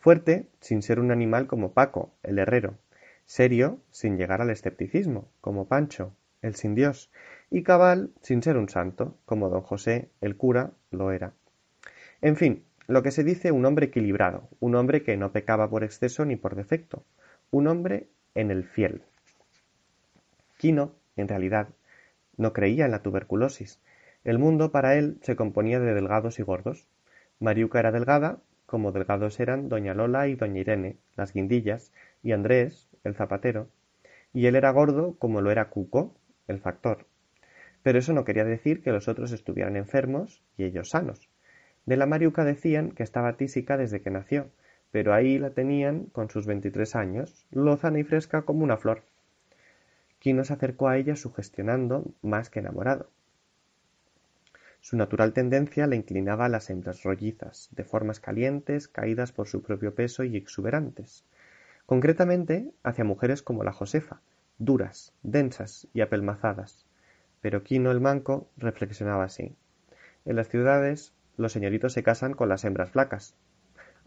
Fuerte, sin ser un animal como Paco, el herrero. Serio, sin llegar al escepticismo, como Pancho, el sin Dios. Y cabal, sin ser un santo, como don José, el cura, lo era. En fin, lo que se dice un hombre equilibrado, un hombre que no pecaba por exceso ni por defecto, un hombre en el fiel. Quino, en realidad, no creía en la tuberculosis. El mundo para él se componía de delgados y gordos. Mariuca era delgada como delgados eran doña Lola y doña Irene, las guindillas, y Andrés, el zapatero, y él era gordo como lo era Cuco, el factor. Pero eso no quería decir que los otros estuvieran enfermos y ellos sanos. De la Mariuca decían que estaba tísica desde que nació, pero ahí la tenían con sus veintitrés años, lozana y fresca como una flor. Quino se acercó a ella sugestionando más que enamorado. Su natural tendencia le inclinaba a las hembras rollizas, de formas calientes, caídas por su propio peso y exuberantes, concretamente hacia mujeres como la Josefa, duras, densas y apelmazadas. Pero Quino el manco reflexionaba así. En las ciudades los señoritos se casan con las hembras flacas.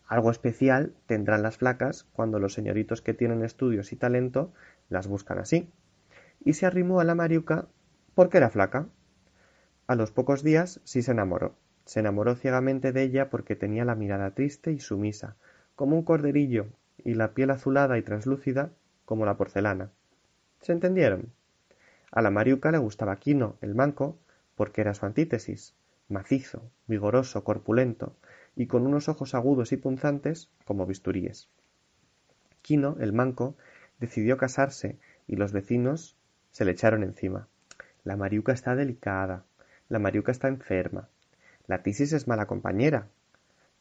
Algo especial tendrán las flacas cuando los señoritos que tienen estudios y talento las buscan así. Y se arrimó a la Mariuca porque era flaca. A los pocos días sí se enamoró. Se enamoró ciegamente de ella porque tenía la mirada triste y sumisa, como un corderillo, y la piel azulada y translúcida como la porcelana. ¿Se entendieron? A la Mariuca le gustaba Quino, el manco, porque era su antítesis, macizo, vigoroso, corpulento, y con unos ojos agudos y punzantes como bisturíes. Quino, el manco, decidió casarse y los vecinos se le echaron encima. La Mariuca está delicada, la Mariuca está enferma, la Tisis es mala compañera.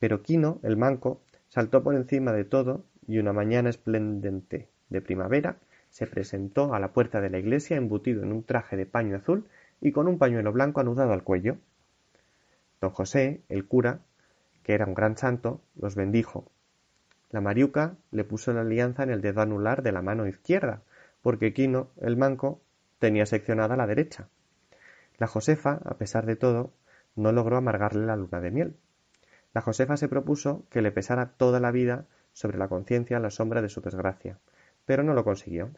Pero Quino, el manco, saltó por encima de todo y una mañana esplendente de primavera se presentó a la puerta de la iglesia embutido en un traje de paño azul y con un pañuelo blanco anudado al cuello. Don José, el cura, que era un gran santo, los bendijo. La Mariuca le puso la alianza en el dedo anular de la mano izquierda, porque Quino, el manco, tenía seccionada la derecha. La Josefa, a pesar de todo, no logró amargarle la luna de miel. La Josefa se propuso que le pesara toda la vida sobre la conciencia la sombra de su desgracia, pero no lo consiguió.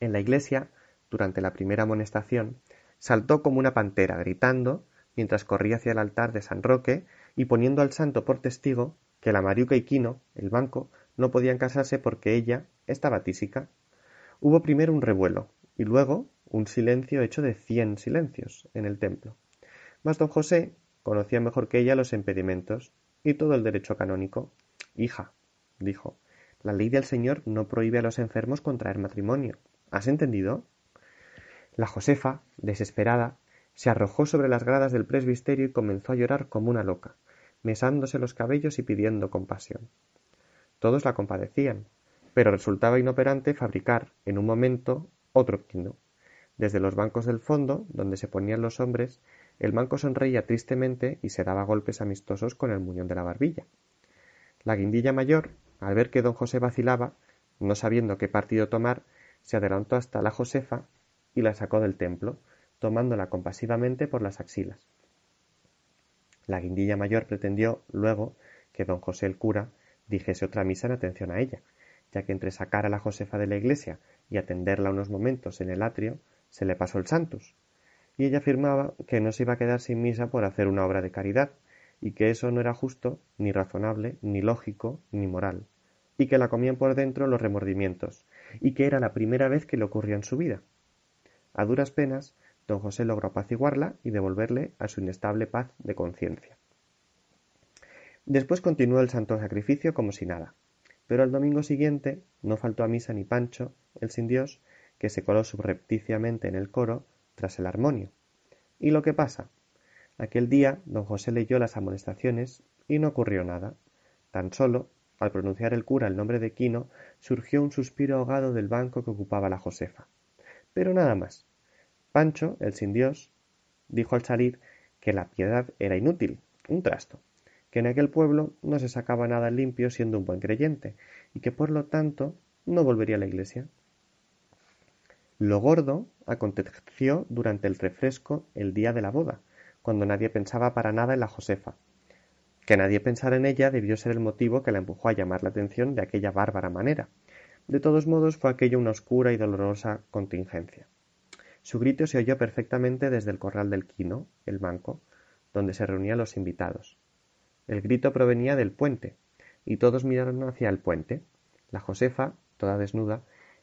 En la iglesia, durante la primera amonestación, saltó como una pantera, gritando, mientras corría hacia el altar de San Roque y poniendo al santo por testigo que la Mariuca y Quino, el banco, no podían casarse porque ella estaba tísica. Hubo primero un revuelo y luego un silencio hecho de cien silencios en el templo. Mas don José conocía mejor que ella los impedimentos y todo el derecho canónico. Hija, dijo, la ley del Señor no prohíbe a los enfermos contraer matrimonio. ¿Has entendido? La Josefa, desesperada, se arrojó sobre las gradas del presbiterio y comenzó a llorar como una loca, mesándose los cabellos y pidiendo compasión. Todos la compadecían, pero resultaba inoperante fabricar, en un momento, otro quino. Desde los bancos del fondo, donde se ponían los hombres, el manco sonreía tristemente y se daba golpes amistosos con el muñón de la barbilla. La guindilla mayor, al ver que don José vacilaba, no sabiendo qué partido tomar, se adelantó hasta la Josefa y la sacó del templo, tomándola compasivamente por las axilas. La guindilla mayor pretendió, luego, que don José el cura dijese otra misa en atención a ella, ya que entre sacar a la Josefa de la iglesia y atenderla unos momentos en el atrio, se le pasó el santus, y ella afirmaba que no se iba a quedar sin misa por hacer una obra de caridad, y que eso no era justo, ni razonable, ni lógico, ni moral, y que la comían por dentro los remordimientos, y que era la primera vez que le ocurría en su vida. A duras penas, don José logró apaciguarla y devolverle a su inestable paz de conciencia. Después continuó el santo sacrificio como si nada, pero al domingo siguiente no faltó a misa ni Pancho, el sin Dios, que se coló subrepticiamente en el coro tras el armonio. ¿Y lo que pasa? Aquel día don José leyó las amonestaciones y no ocurrió nada. Tan solo, al pronunciar el cura el nombre de Quino, surgió un suspiro ahogado del banco que ocupaba la Josefa. Pero nada más. Pancho, el sin Dios, dijo al salir que la piedad era inútil, un trasto, que en aquel pueblo no se sacaba nada limpio siendo un buen creyente, y que por lo tanto no volvería a la iglesia. Lo gordo aconteció durante el refresco el día de la boda, cuando nadie pensaba para nada en la Josefa. Que nadie pensara en ella debió ser el motivo que la empujó a llamar la atención de aquella bárbara manera. De todos modos fue aquello una oscura y dolorosa contingencia. Su grito se oyó perfectamente desde el corral del Quino, el banco, donde se reunían los invitados. El grito provenía del puente, y todos miraron hacia el puente. La Josefa, toda desnuda,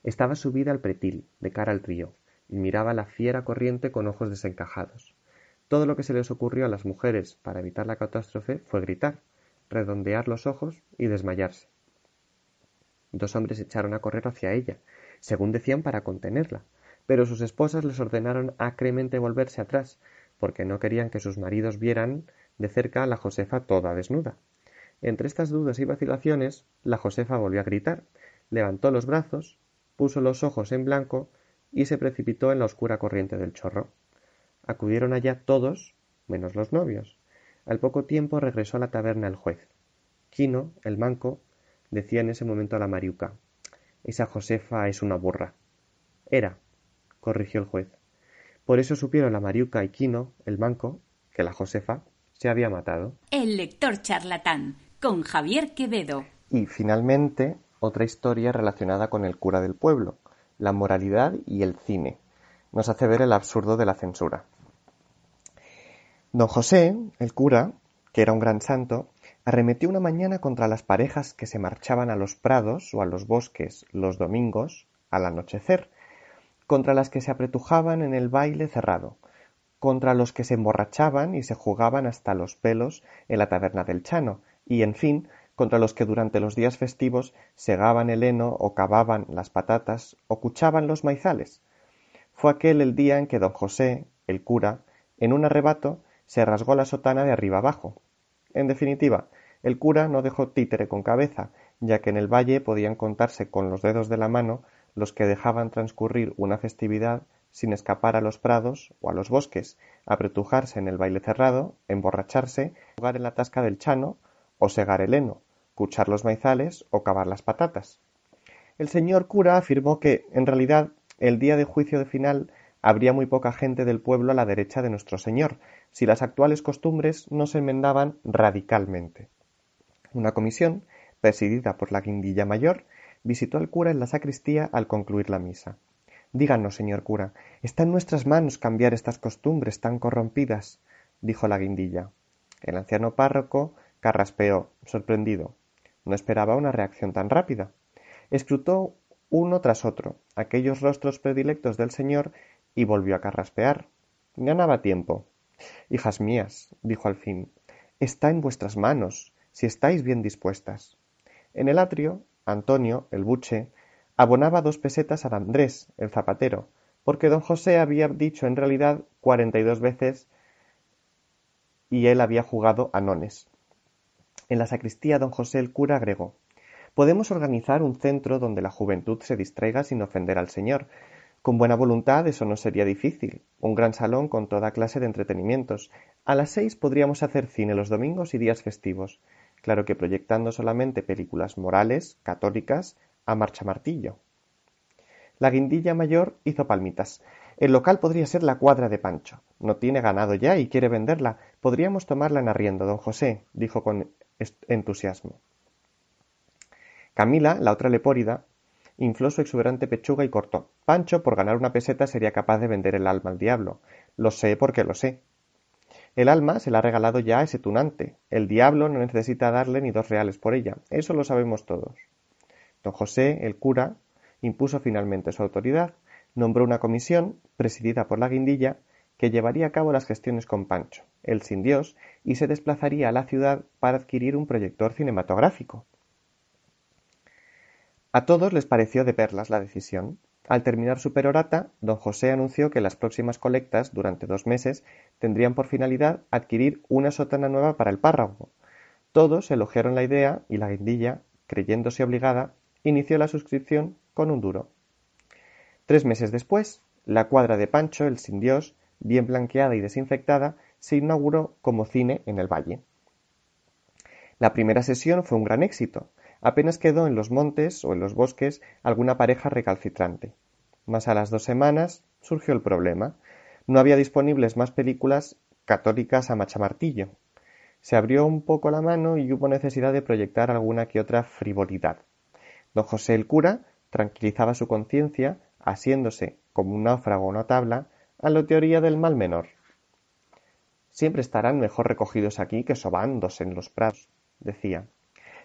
estaba subida al pretil, de cara al río, y miraba la fiera corriente con ojos desencajados. Todo lo que se les ocurrió a las mujeres para evitar la catástrofe fue gritar, redondear los ojos y desmayarse. Dos hombres echaron a correr hacia ella, según decían para contenerla, pero sus esposas les ordenaron acremente volverse atrás, porque no querían que sus maridos vieran de cerca a la Josefa toda desnuda. Entre estas dudas y vacilaciones, la Josefa volvió a gritar, levantó los brazos, puso los ojos en blanco y se precipitó en la oscura corriente del chorro. Acudieron allá todos, menos los novios. Al poco tiempo regresó a la taberna el juez. Quino, el manco, decía en ese momento a la Mariuca Esa Josefa es una burra. Era, corrigió el juez. Por eso supieron la Mariuca y Quino, el manco, que la Josefa se había matado. El lector charlatán, con Javier Quevedo. Y finalmente, otra historia relacionada con el cura del pueblo, la moralidad y el cine. Nos hace ver el absurdo de la censura. Don José, el cura, que era un gran santo, arremetió una mañana contra las parejas que se marchaban a los prados o a los bosques los domingos al anochecer, contra las que se apretujaban en el baile cerrado, contra los que se emborrachaban y se jugaban hasta los pelos en la taberna del Chano, y en fin, contra los que durante los días festivos segaban el heno o cavaban las patatas o cuchaban los maizales. Fue aquel el día en que don José, el cura, en un arrebato, se rasgó la sotana de arriba abajo. En definitiva, el cura no dejó títere con cabeza, ya que en el valle podían contarse con los dedos de la mano los que dejaban transcurrir una festividad sin escapar a los prados o a los bosques, apretujarse en el baile cerrado, emborracharse, jugar en la tasca del chano o segar el heno, cuchar los maizales o cavar las patatas. El señor cura afirmó que, en realidad, el día de juicio de final habría muy poca gente del pueblo a la derecha de nuestro Señor, si las actuales costumbres no se enmendaban radicalmente. Una comisión, presidida por la guindilla mayor, visitó al cura en la sacristía al concluir la misa. Díganos, señor cura, ¿está en nuestras manos cambiar estas costumbres tan corrompidas? dijo la guindilla. El anciano párroco carraspeó, sorprendido. No esperaba una reacción tan rápida. Escrutó uno tras otro aquellos rostros predilectos del señor y volvió a carraspear. Ganaba tiempo. Hijas mías, dijo al fin, está en vuestras manos, si estáis bien dispuestas. En el atrio, Antonio, el buche, abonaba dos pesetas a Andrés, el zapatero, porque don José había dicho en realidad cuarenta y dos veces y él había jugado a nones. En la sacristía don José el cura agregó Podemos organizar un centro donde la juventud se distraiga sin ofender al Señor. Con buena voluntad eso no sería difícil. Un gran salón con toda clase de entretenimientos. A las seis podríamos hacer cine los domingos y días festivos. Claro que proyectando solamente películas morales, católicas, a marcha martillo. La guindilla mayor hizo palmitas. El local podría ser la cuadra de Pancho. No tiene ganado ya y quiere venderla. Podríamos tomarla en arriendo, don José, dijo con entusiasmo. Camila, la otra lepórida, infló su exuberante pechuga y cortó. Pancho, por ganar una peseta, sería capaz de vender el alma al diablo. Lo sé porque lo sé. El alma se la ha regalado ya a ese tunante. El diablo no necesita darle ni dos reales por ella. Eso lo sabemos todos. Don José, el cura, impuso finalmente su autoridad, nombró una comisión, presidida por la guindilla, que llevaría a cabo las gestiones con Pancho, el sin Dios, y se desplazaría a la ciudad para adquirir un proyector cinematográfico. A todos les pareció de perlas la decisión. Al terminar su perorata, don José anunció que las próximas colectas, durante dos meses, tendrían por finalidad adquirir una sotana nueva para el párrafo. Todos elogiaron la idea y la guindilla, creyéndose obligada, inició la suscripción con un duro. Tres meses después, la cuadra de Pancho, el sin Dios, bien blanqueada y desinfectada, se inauguró como cine en el valle. La primera sesión fue un gran éxito, Apenas quedó en los montes o en los bosques alguna pareja recalcitrante. Mas a las dos semanas surgió el problema. No había disponibles más películas católicas a machamartillo. Se abrió un poco la mano y hubo necesidad de proyectar alguna que otra frivolidad. Don José el cura tranquilizaba su conciencia asiéndose, como un náufrago o tabla, a la teoría del mal menor. Siempre estarán mejor recogidos aquí que sobándose en los prados, decía.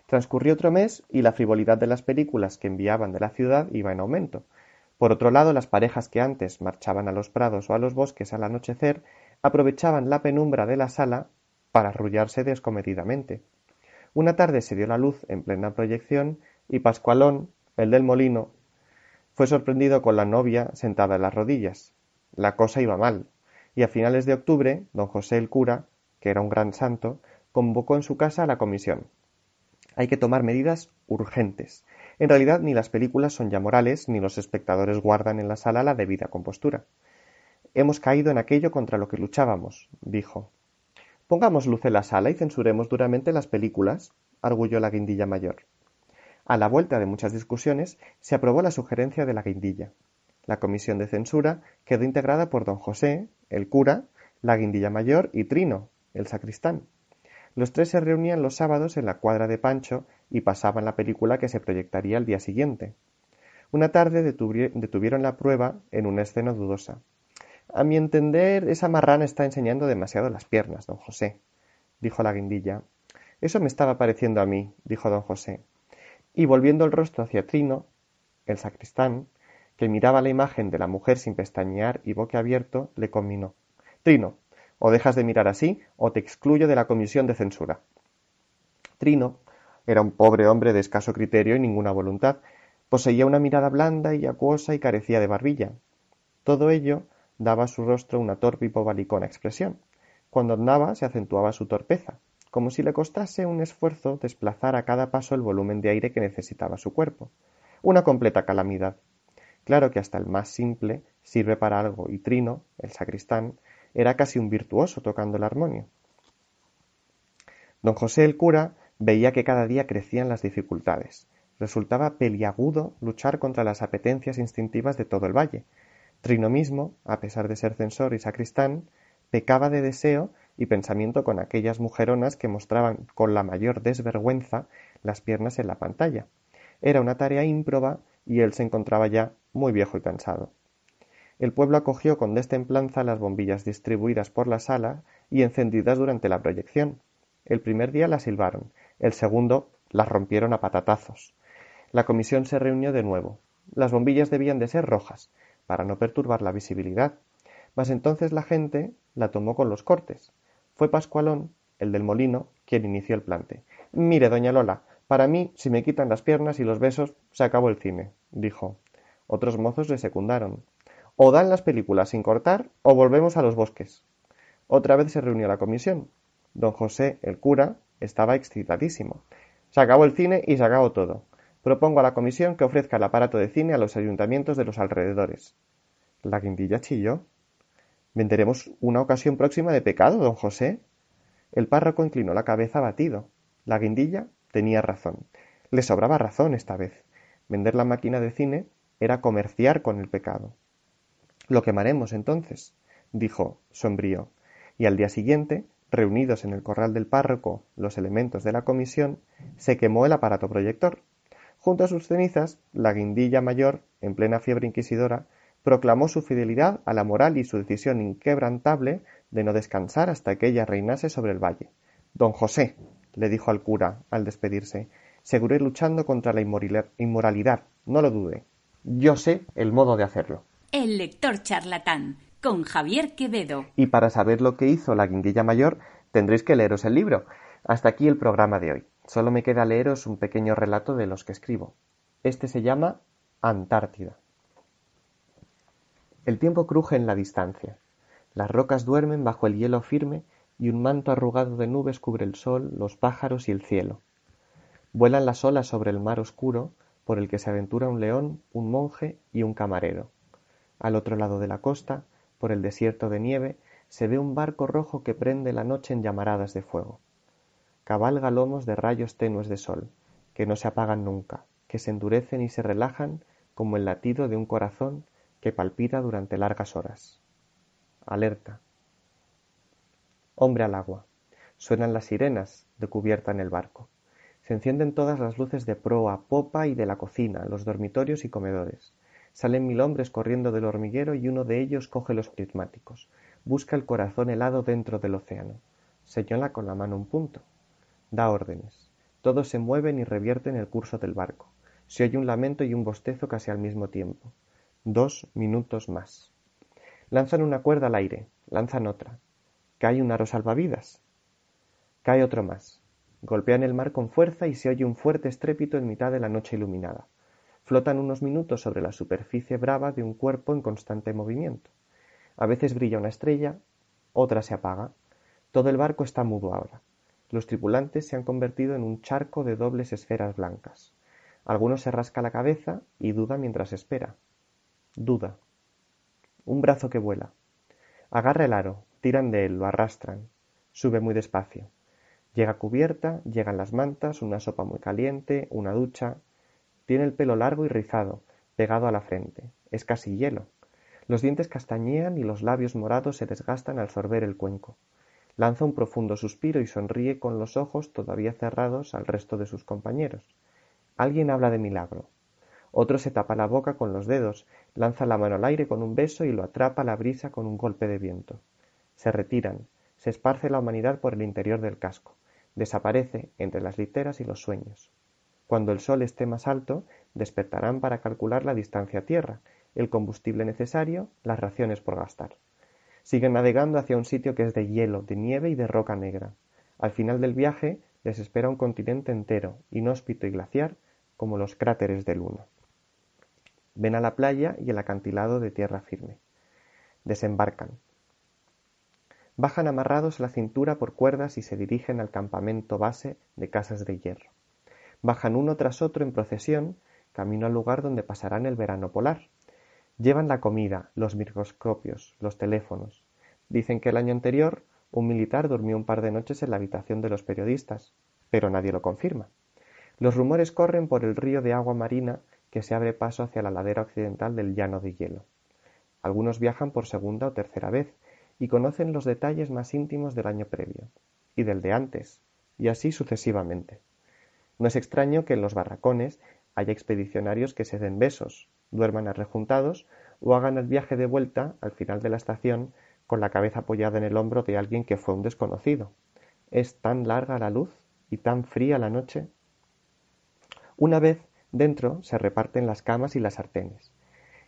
Transcurrió otro mes y la frivolidad de las películas que enviaban de la ciudad iba en aumento. Por otro lado, las parejas que antes marchaban a los prados o a los bosques al anochecer aprovechaban la penumbra de la sala para arrullarse descomedidamente. Una tarde se dio la luz en plena proyección y Pascualón, el del molino, fue sorprendido con la novia sentada en las rodillas. La cosa iba mal, y a finales de octubre, don José el cura, que era un gran santo, convocó en su casa a la comisión. Hay que tomar medidas urgentes. En realidad ni las películas son ya morales, ni los espectadores guardan en la sala la debida compostura. Hemos caído en aquello contra lo que luchábamos, dijo. Pongamos luz en la sala y censuremos duramente las películas, arguyó la guindilla mayor. A la vuelta de muchas discusiones, se aprobó la sugerencia de la guindilla. La comisión de censura quedó integrada por don José, el cura, la guindilla mayor y Trino, el sacristán. Los tres se reunían los sábados en la cuadra de Pancho y pasaban la película que se proyectaría al día siguiente. Una tarde detuvieron la prueba en una escena dudosa. A mi entender, esa marrana está enseñando demasiado las piernas, don José, dijo la guindilla. Eso me estaba pareciendo a mí, dijo don José. Y volviendo el rostro hacia Trino, el sacristán, que miraba la imagen de la mujer sin pestañear y abierto, le combinó. Trino, o dejas de mirar así, o te excluyo de la comisión de censura. Trino era un pobre hombre de escaso criterio y ninguna voluntad. Poseía una mirada blanda y acuosa y carecía de barbilla. Todo ello daba a su rostro una torpe y bobalicona expresión. Cuando andaba se acentuaba su torpeza, como si le costase un esfuerzo desplazar a cada paso el volumen de aire que necesitaba su cuerpo. Una completa calamidad. Claro que hasta el más simple sirve para algo, y Trino, el sacristán, era casi un virtuoso tocando el armonio. Don José el cura veía que cada día crecían las dificultades. Resultaba peliagudo luchar contra las apetencias instintivas de todo el valle, Trino mismo, a pesar de ser censor y sacristán, pecaba de deseo y pensamiento con aquellas mujeronas que mostraban con la mayor desvergüenza las piernas en la pantalla. Era una tarea ímproba y él se encontraba ya muy viejo y cansado. El pueblo acogió con destemplanza las bombillas distribuidas por la sala y encendidas durante la proyección. El primer día las silbaron, el segundo las rompieron a patatazos. La comisión se reunió de nuevo. Las bombillas debían de ser rojas, para no perturbar la visibilidad. Mas entonces la gente la tomó con los cortes. Fue Pascualón, el del molino, quien inició el plante. Mire, doña Lola, para mí, si me quitan las piernas y los besos, se acabó el cine, dijo. Otros mozos le secundaron. O dan las películas sin cortar, o volvemos a los bosques. Otra vez se reunió la comisión. Don José, el cura, estaba excitadísimo. Se acabó el cine y se acabó todo. Propongo a la comisión que ofrezca el aparato de cine a los ayuntamientos de los alrededores. La guindilla chilló. ¿Venderemos una ocasión próxima de pecado, don José? El párroco inclinó la cabeza abatido. La guindilla tenía razón. Le sobraba razón esta vez. Vender la máquina de cine era comerciar con el pecado. Lo quemaremos entonces, dijo sombrío, y al día siguiente, reunidos en el corral del párroco los elementos de la comisión, se quemó el aparato proyector. Junto a sus cenizas, la guindilla mayor, en plena fiebre inquisidora, proclamó su fidelidad a la moral y su decisión inquebrantable de no descansar hasta que ella reinase sobre el valle. Don José, le dijo al cura al despedirse, seguiré luchando contra la inmoralidad, no lo dude. Yo sé el modo de hacerlo. El lector charlatán, con Javier Quevedo. Y para saber lo que hizo la guindilla mayor, tendréis que leeros el libro. Hasta aquí el programa de hoy. Solo me queda leeros un pequeño relato de los que escribo. Este se llama Antártida. El tiempo cruje en la distancia. Las rocas duermen bajo el hielo firme y un manto arrugado de nubes cubre el sol, los pájaros y el cielo. Vuelan las olas sobre el mar oscuro por el que se aventura un león, un monje y un camarero. Al otro lado de la costa, por el desierto de nieve, se ve un barco rojo que prende la noche en llamaradas de fuego cabalga lomos de rayos tenues de sol, que no se apagan nunca, que se endurecen y se relajan como el latido de un corazón que palpita durante largas horas. Alerta. Hombre al agua. Suenan las sirenas de cubierta en el barco. Se encienden todas las luces de proa, popa y de la cocina, los dormitorios y comedores. Salen mil hombres corriendo del hormiguero y uno de ellos coge los prismáticos. Busca el corazón helado dentro del océano. Señala con la mano un punto da órdenes. Todos se mueven y revierten el curso del barco. Se oye un lamento y un bostezo casi al mismo tiempo. Dos minutos más. Lanzan una cuerda al aire, lanzan otra. Cae un aro salvavidas. Cae otro más. Golpean el mar con fuerza y se oye un fuerte estrépito en mitad de la noche iluminada. Flotan unos minutos sobre la superficie brava de un cuerpo en constante movimiento. A veces brilla una estrella, otra se apaga. Todo el barco está mudo ahora. Los tripulantes se han convertido en un charco de dobles esferas blancas. Alguno se rasca la cabeza y duda mientras espera. Duda. Un brazo que vuela. Agarra el aro, tiran de él, lo arrastran. Sube muy despacio. Llega cubierta, llegan las mantas, una sopa muy caliente, una ducha. Tiene el pelo largo y rizado, pegado a la frente. Es casi hielo. Los dientes castañean y los labios morados se desgastan al sorber el cuenco. Lanza un profundo suspiro y sonríe con los ojos todavía cerrados al resto de sus compañeros. Alguien habla de milagro. Otro se tapa la boca con los dedos, lanza la mano al aire con un beso y lo atrapa la brisa con un golpe de viento. Se retiran, se esparce la humanidad por el interior del casco, desaparece entre las literas y los sueños. Cuando el sol esté más alto, despertarán para calcular la distancia a tierra, el combustible necesario, las raciones por gastar. Siguen navegando hacia un sitio que es de hielo, de nieve y de roca negra. Al final del viaje les espera un continente entero, inhóspito y glaciar, como los cráteres de Luna. Ven a la playa y el acantilado de tierra firme. Desembarcan. Bajan amarrados la cintura por cuerdas y se dirigen al campamento base de casas de hierro. Bajan uno tras otro en procesión, camino al lugar donde pasarán el verano polar. Llevan la comida, los microscopios, los teléfonos. Dicen que el año anterior un militar durmió un par de noches en la habitación de los periodistas, pero nadie lo confirma. Los rumores corren por el río de agua marina que se abre paso hacia la ladera occidental del llano de hielo. Algunos viajan por segunda o tercera vez y conocen los detalles más íntimos del año previo, y del de antes, y así sucesivamente. No es extraño que en los barracones haya expedicionarios que se den besos, duerman arrejuntados o hagan el viaje de vuelta al final de la estación con la cabeza apoyada en el hombro de alguien que fue un desconocido. Es tan larga la luz y tan fría la noche. Una vez dentro se reparten las camas y las sartenes.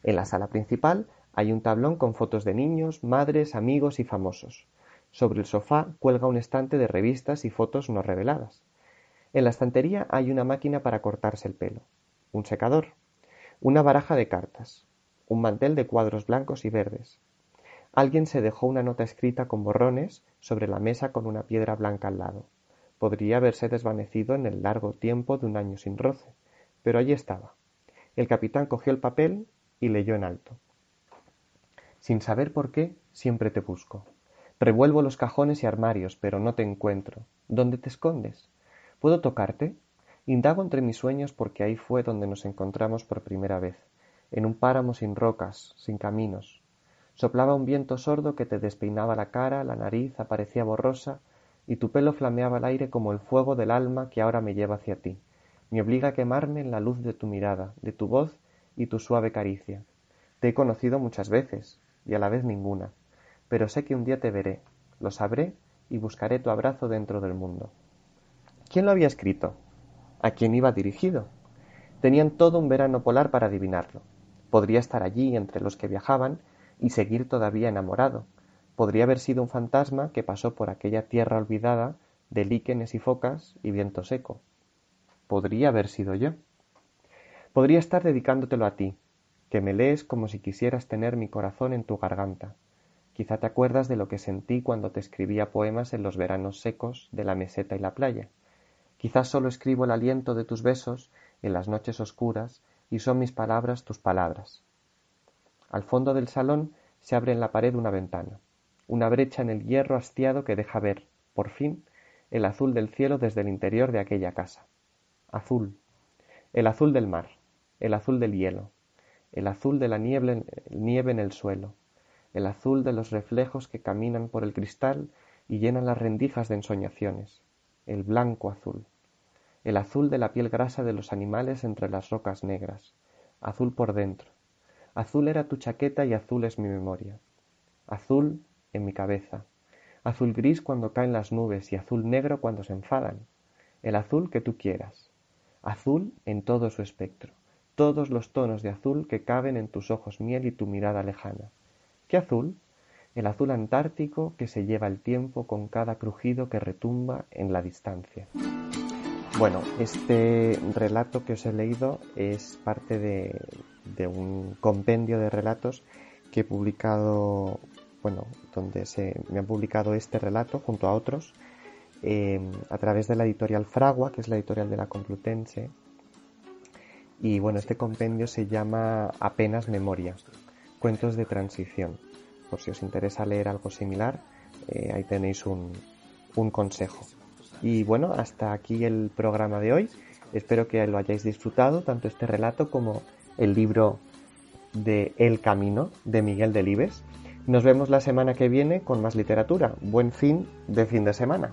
En la sala principal hay un tablón con fotos de niños, madres, amigos y famosos. Sobre el sofá cuelga un estante de revistas y fotos no reveladas. En la estantería hay una máquina para cortarse el pelo, un secador, una baraja de cartas, un mantel de cuadros blancos y verdes, Alguien se dejó una nota escrita con borrones sobre la mesa con una piedra blanca al lado. Podría haberse desvanecido en el largo tiempo de un año sin roce, pero allí estaba. El capitán cogió el papel y leyó en alto. Sin saber por qué, siempre te busco. Revuelvo los cajones y armarios, pero no te encuentro. ¿Dónde te escondes? ¿Puedo tocarte? Indago entre mis sueños porque ahí fue donde nos encontramos por primera vez, en un páramo sin rocas, sin caminos, Soplaba un viento sordo que te despeinaba la cara, la nariz aparecía borrosa, y tu pelo flameaba al aire como el fuego del alma que ahora me lleva hacia ti. Me obliga a quemarme en la luz de tu mirada, de tu voz y tu suave caricia. Te he conocido muchas veces, y a la vez ninguna, pero sé que un día te veré, lo sabré y buscaré tu abrazo dentro del mundo. ¿Quién lo había escrito? ¿A quién iba dirigido? Tenían todo un verano polar para adivinarlo. Podría estar allí entre los que viajaban y seguir todavía enamorado. Podría haber sido un fantasma que pasó por aquella tierra olvidada de líquenes y focas y viento seco. Podría haber sido yo. Podría estar dedicándotelo a ti, que me lees como si quisieras tener mi corazón en tu garganta. Quizá te acuerdas de lo que sentí cuando te escribía poemas en los veranos secos de la meseta y la playa. Quizás solo escribo el aliento de tus besos en las noches oscuras y son mis palabras tus palabras. Al fondo del salón se abre en la pared una ventana, una brecha en el hierro hastiado que deja ver, por fin, el azul del cielo desde el interior de aquella casa. Azul. El azul del mar, el azul del hielo, el azul de la nieve en el suelo, el azul de los reflejos que caminan por el cristal y llenan las rendijas de ensoñaciones, el blanco azul, el azul de la piel grasa de los animales entre las rocas negras, azul por dentro, Azul era tu chaqueta y azul es mi memoria. Azul en mi cabeza. Azul gris cuando caen las nubes y azul negro cuando se enfadan. El azul que tú quieras. Azul en todo su espectro. Todos los tonos de azul que caben en tus ojos miel y tu mirada lejana. ¿Qué azul? El azul antártico que se lleva el tiempo con cada crujido que retumba en la distancia. Bueno, este relato que os he leído es parte de, un compendio de relatos que he publicado, bueno, donde se me han publicado este relato junto a otros eh, a través de la editorial Fragua, que es la editorial de la Complutense, Y bueno, este compendio se llama Apenas Memoria, Cuentos de Transición. Por si os interesa leer algo similar, eh, ahí tenéis un, un consejo. Y bueno, hasta aquí el programa de hoy. Espero que lo hayáis disfrutado, tanto este relato como el libro de El Camino de Miguel Delibes. Nos vemos la semana que viene con más literatura. Buen fin de fin de semana.